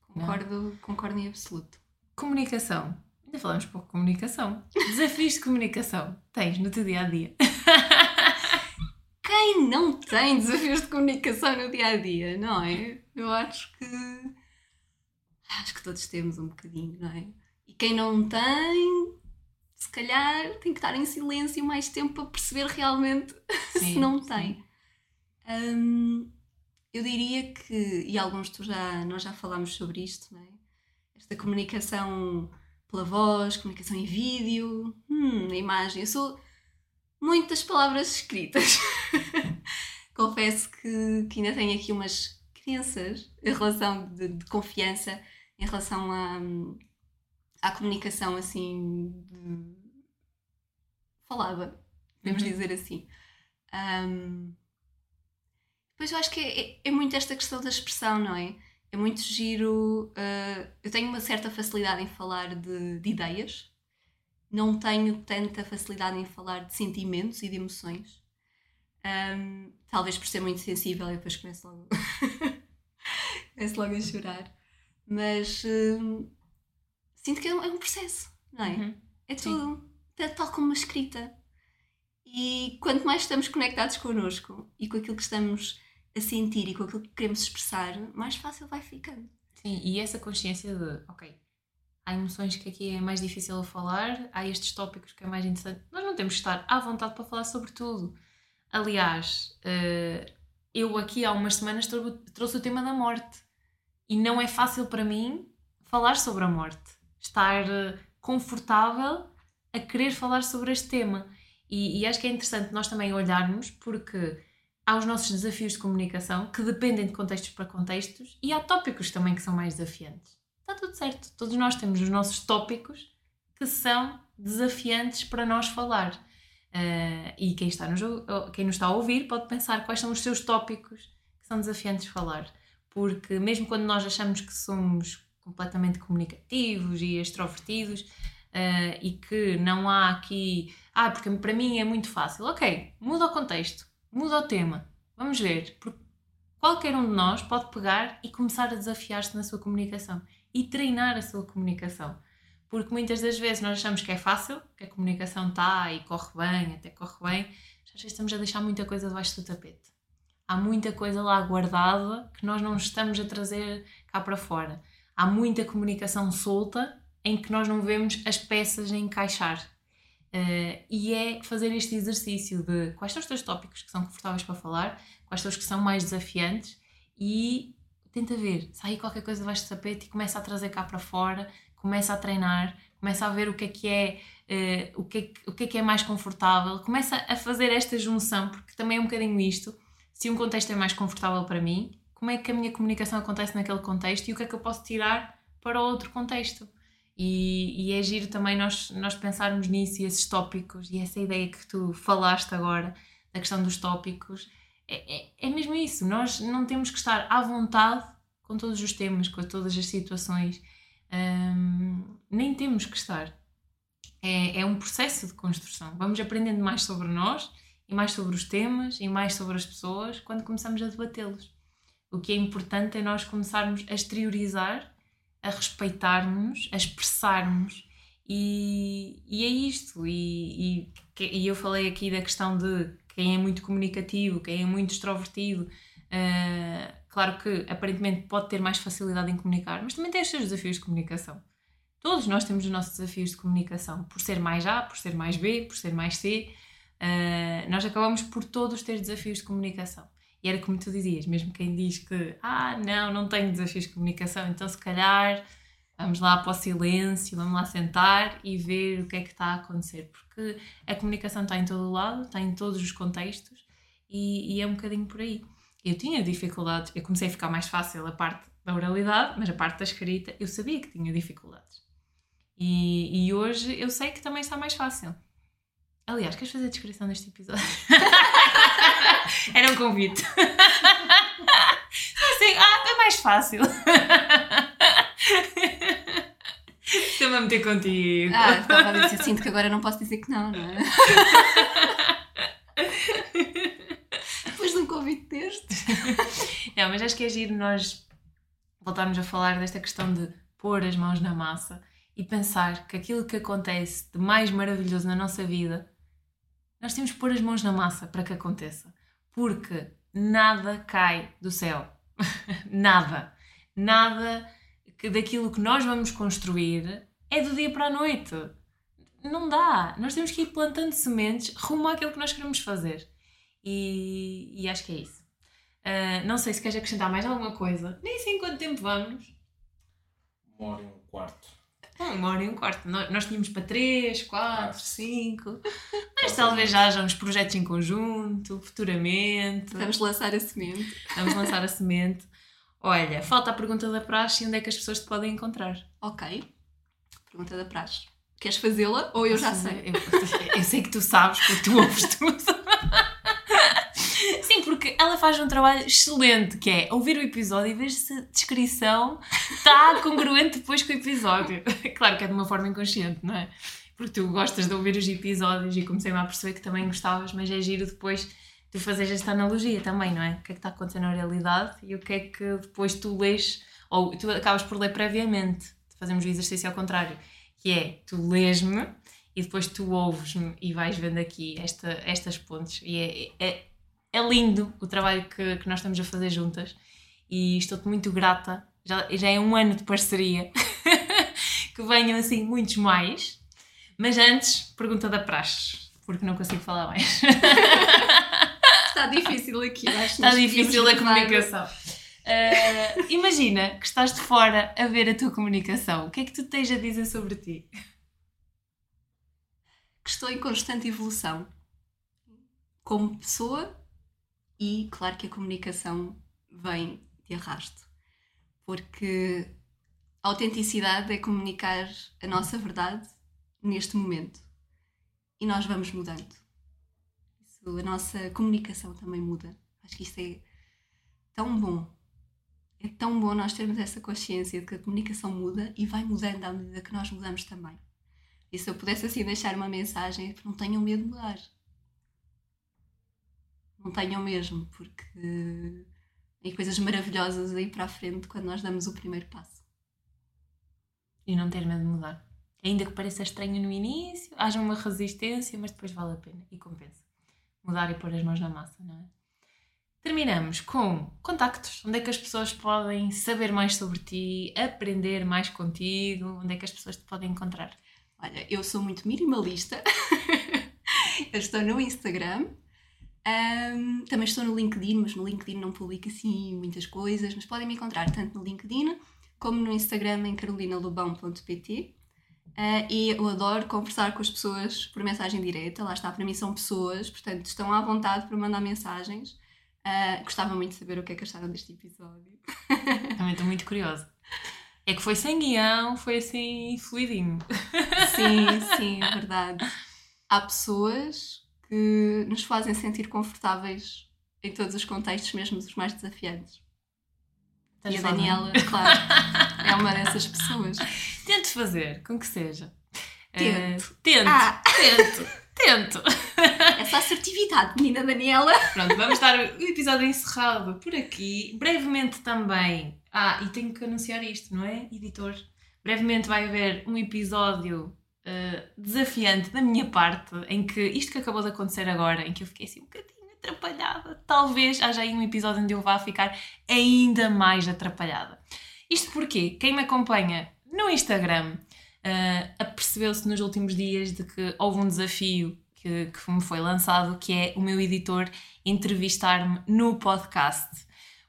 Concordo, concordo em absoluto. Comunicação. Ainda falamos pouco de comunicação. Desafios de comunicação tens no teu dia a dia. Quem não tem desafios de comunicação no dia a dia, não é? Eu acho que. Acho que todos temos um bocadinho, não é? E quem não tem, se calhar tem que estar em silêncio mais tempo para perceber realmente <laughs> Sim, se não tem. Hum, eu diria que, e alguns tu já, nós já falámos sobre isto, não é? Esta comunicação pela voz, comunicação em vídeo, hum, a imagem. Eu sou muitas palavras escritas. <laughs> Confesso que, que ainda tenho aqui umas crenças em relação de, de confiança em relação à, à comunicação assim de- falada, podemos Uhum. dizer assim. Ahm, Depois eu acho que é, é- muito esta questão da expressão, não é? É muito giro. ah, eu tenho uma certa facilidade em falar de, de ideias, não tenho tanta facilidade em falar de sentimentos e de emoções. Ahm, talvez por ser muito sensível e depois começo logo, <laughs> começo logo a chorar. Mas hum, sinto que é um, é um processo, não é? Uhum. É Sim. tudo, é tal como uma escrita. E quanto mais estamos conectados connosco e com aquilo que estamos a sentir e com aquilo que queremos expressar, mais fácil vai ficando. Sim, e essa consciência de, ok, há emoções que aqui é mais difícil falar, há estes tópicos que é mais interessante. Nós não temos que estar à vontade para falar sobre tudo. Aliás, eh, eu aqui há umas semanas trou- trouxe o tema da morte e não é fácil para mim falar sobre a morte. Estar eh, confortável a querer falar sobre este tema. E, e acho que é interessante nós também olharmos porque há os nossos desafios de comunicação que dependem de contextos para contextos e há tópicos também que são mais desafiantes. Está tudo certo. Todos nós temos os nossos tópicos que são desafiantes para nós falar. Ah, e quem, está nos, a- quem nos está a ouvir pode pensar quais são os seus tópicos que são desafiantes de falar. Porque mesmo quando nós achamos que somos completamente comunicativos e extrovertidos ah, e que não há aqui. Ah, porque para mim é muito fácil. Ok, muda o contexto, muda o tema. Vamos ver. Porque qualquer um de nós pode pegar e começar a desafiar-se na sua comunicação e treinar a sua comunicação. Porque muitas das vezes nós achamos que é fácil, que a comunicação está e corre bem, até corre bem, mas às vezes estamos a deixar muita coisa debaixo do tapete. Há muita coisa lá guardada que nós não estamos a trazer cá para fora. Há muita comunicação solta em que nós não vemos as peças a encaixar. Eh, e é fazer este exercício de quais são os teus tópicos que são confortáveis para falar, quais são os que são mais desafiantes e tenta ver, sai qualquer coisa do tapete e começa a trazer cá para fora, começa a treinar, começa a ver o que é que é, eh, o, que é o que é que é mais confortável, começa a fazer esta junção, porque também é um bocadinho isto, se um contexto é mais confortável para mim, como é que a minha comunicação acontece naquele contexto e o que é que eu posso tirar para outro contexto. E, e é giro também nós, nós pensarmos nisso e esses tópicos e essa ideia que tu falaste agora da questão dos tópicos é, é, é mesmo isso. Nós não temos que estar à vontade com todos os temas, com todas as situações. Hum, nem temos que estar. É, é um processo de construção. Vamos aprendendo mais sobre nós e mais sobre os temas e mais sobre as pessoas quando começamos a debatê-los. O que é importante é nós começarmos a exteriorizar, a respeitarmos, a expressarmos. E, e é isto. E, e, e eu falei aqui da questão de quem é muito comunicativo, quem é muito extrovertido. ah, claro que aparentemente pode ter mais facilidade em comunicar, mas também tem os seus desafios de comunicação. Todos nós temos os nossos desafios de comunicação, por ser mais A, por ser mais B, por ser mais C. ah, nós acabamos por todos ter desafios de comunicação. E era como tu dizias, mesmo quem diz que ah, não, não tenho desafios de comunicação, então se calhar vamos lá para o silêncio, vamos lá sentar e ver o que é que está a acontecer, porque a comunicação está em todo o lado, está em todos os contextos e, e é um bocadinho por aí. Eu tinha dificuldades, eu comecei a ficar mais fácil a parte da oralidade, mas a parte da escrita eu sabia que tinha dificuldades. E, e hoje eu sei que também está mais fácil. Aliás, queres fazer a descrição deste episódio? <laughs> Era um convite. Assim, ah, é mais fácil. Estou-me a meter contigo. Ah, estava a dizer, sinto que agora não posso dizer que não, não é? Depois de um convite deste. Não, mas acho que é giro nós voltarmos a falar desta questão de pôr as mãos na massa e pensar que aquilo que acontece de mais maravilhoso na nossa vida, nós temos que pôr as mãos na massa para que aconteça. Porque nada cai do céu. <laughs> nada. Nada que daquilo que nós vamos construir é do dia para a noite. Não dá. Nós temos que ir plantando sementes rumo àquilo que nós queremos fazer. E, e acho que é isso. Uh, não sei se queres acrescentar mais alguma coisa. Nem sei em quanto tempo vamos. Uma hora e um quarto. Uma hora e um quarto. Nós, nós tínhamos para três, quatro, cinco. <laughs> Mas talvez já haja uns projetos em conjunto, futuramente. Vamos lançar a semente. Vamos lançar a semente. Olha, falta a pergunta da praxe onde é que as pessoas te podem encontrar. Ok. Pergunta da praxe. Queres fazê-la ou eu já sei? Eu, eu, sei que tu sabes porque tu ouves tudo. Porque ela faz um trabalho excelente, que é ouvir o episódio e ver se a descrição está <laughs> congruente depois com o episódio. <laughs> Claro que é de uma forma inconsciente, não é? Porque tu gostas de ouvir os episódios e comecei-me a perceber que também gostavas, mas é giro depois tu fazeres esta analogia também, não é? O que é que está acontecendo na realidade e o que é que depois tu lês, ou tu acabas por ler previamente. Fazemos o exercício ao contrário, que é tu lês-me e depois tu ouves-me e vais vendo aqui esta, estas pontes. E é, é, é lindo o trabalho que, que nós estamos a fazer juntas e estou-te muito grata. Já, já é um ano de parceria. <laughs> que venham assim muitos mais. Mas antes, pergunta da praxe, porque não consigo falar mais. <laughs> Está difícil aqui, acho Está difícil a comunicação. Uh, imagina que estás de fora a ver a tua comunicação. O que é que tu tens a dizer sobre ti? Que estou em constante evolução como pessoa e, claro, que a comunicação vem de arrasto. Porque a autenticidade é comunicar a nossa verdade neste momento. E nós vamos mudando a nossa comunicação também muda. Acho que isto é tão bom. É tão bom nós termos essa consciência de que a comunicação muda e vai mudando à medida que nós mudamos também. E se eu pudesse assim deixar uma mensagem, não tenham medo de mudar. Não tenham mesmo, porque tem coisas maravilhosas aí para a frente quando nós damos o primeiro passo. E não ter medo de mudar. Ainda que pareça estranho no início, haja uma resistência, mas depois vale a pena e compensa mudar e pôr as mãos na massa, não é? Terminamos com contactos. Onde é que as pessoas podem saber mais sobre ti, aprender mais contigo? Onde é que as pessoas te podem encontrar? Olha, eu sou muito minimalista. <laughs> eu estou no Instagram. Um, também estou no LinkedIn, mas no LinkedIn não publico assim muitas coisas. Mas podem me encontrar tanto no LinkedIn como no Instagram em carolinalobão.pt. Uh, e eu adoro conversar com as pessoas por mensagem direta, lá está, para mim são pessoas, portanto estão à vontade para mandar mensagens. Uh, gostava muito de saber o que é que acharam deste episódio. <laughs> Também estou muito curiosa. É que foi sem guião, foi assim fluidinho. Sim, sim, é verdade. Há pessoas que nos fazem sentir confortáveis em todos os contextos, mesmo os mais desafiantes. E a Daniela, <laughs> claro, é uma dessas pessoas. Tente fazer, com que seja. Tento. Uh, tento, ah. tento, tento. Essa assertividade, menina Daniela. Pronto, vamos dar o episódio encerrado por aqui. Brevemente também. Ah, e tenho que anunciar isto, não é, editor? Brevemente vai haver um episódio uh, desafiante da minha parte, em que isto que acabou de acontecer agora, em que eu fiquei assim um bocadinho atrapalhada. Talvez haja aí um episódio onde eu vá ficar ainda mais atrapalhada. Isto porque quem me acompanha no Instagram uh, apercebeu-se nos últimos dias de que houve um desafio que, que me foi lançado, que é o meu editor entrevistar-me no podcast.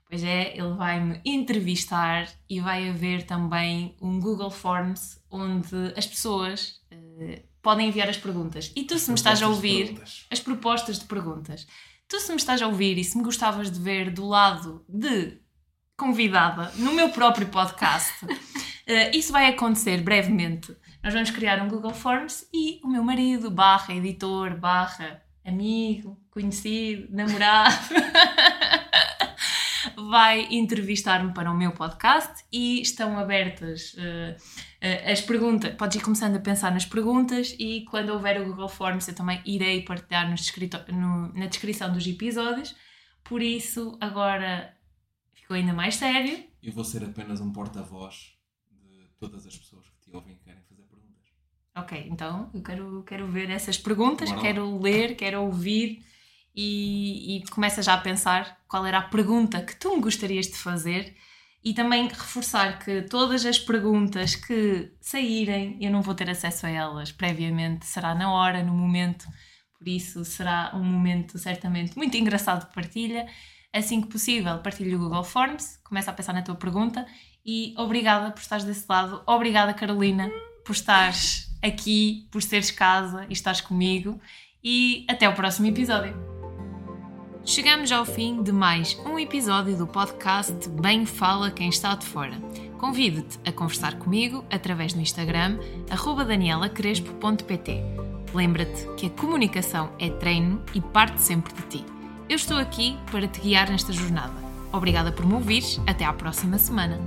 Pois é, ele vai-me entrevistar e vai haver também um Google Forms onde as pessoas uh, podem enviar as perguntas. E tu, as se me estás a ouvir, as propostas de perguntas. Tu, se me estás a ouvir e se me gostavas de ver do lado de convidada no meu próprio podcast, uh, <laughs> isso vai acontecer brevemente. Nós vamos criar um Google Forms e o meu marido, barra editor, barra amigo, conhecido, namorado, <laughs> vai entrevistar-me para o meu podcast e estão abertas uh, uh, as perguntas. Podes ir começando a pensar nas perguntas e quando houver o Google Forms eu também irei partilhar no, na descrição dos episódios. Por isso, agora ficou ainda mais sério. eu vou ser apenas um porta-voz de todas as pessoas que te ouvem e querem fazer perguntas. Ok, então eu quero, quero ver essas perguntas, Bora quero ler, quero ouvir e, e começa já a pensar qual era a pergunta que tu me gostarias de fazer e também reforçar que todas as perguntas que saírem, eu não vou ter acesso a elas previamente, será na hora, no momento, por isso será um momento certamente muito engraçado de partilha. Assim que possível, partilhe o Google Forms, começa a pensar na tua pergunta e obrigada por estares desse lado, obrigada Carolina por estares aqui, por seres casa e estares comigo e até o próximo episódio. Chegamos ao fim de mais um episódio do podcast Bem Fala Quem Está de Fora. Convido-te a conversar comigo através do Instagram danielacrespo.pt. Lembra-te que a comunicação é treino e parte sempre de ti. Eu estou aqui para te guiar nesta jornada. Obrigada por me ouvires. Até à próxima semana.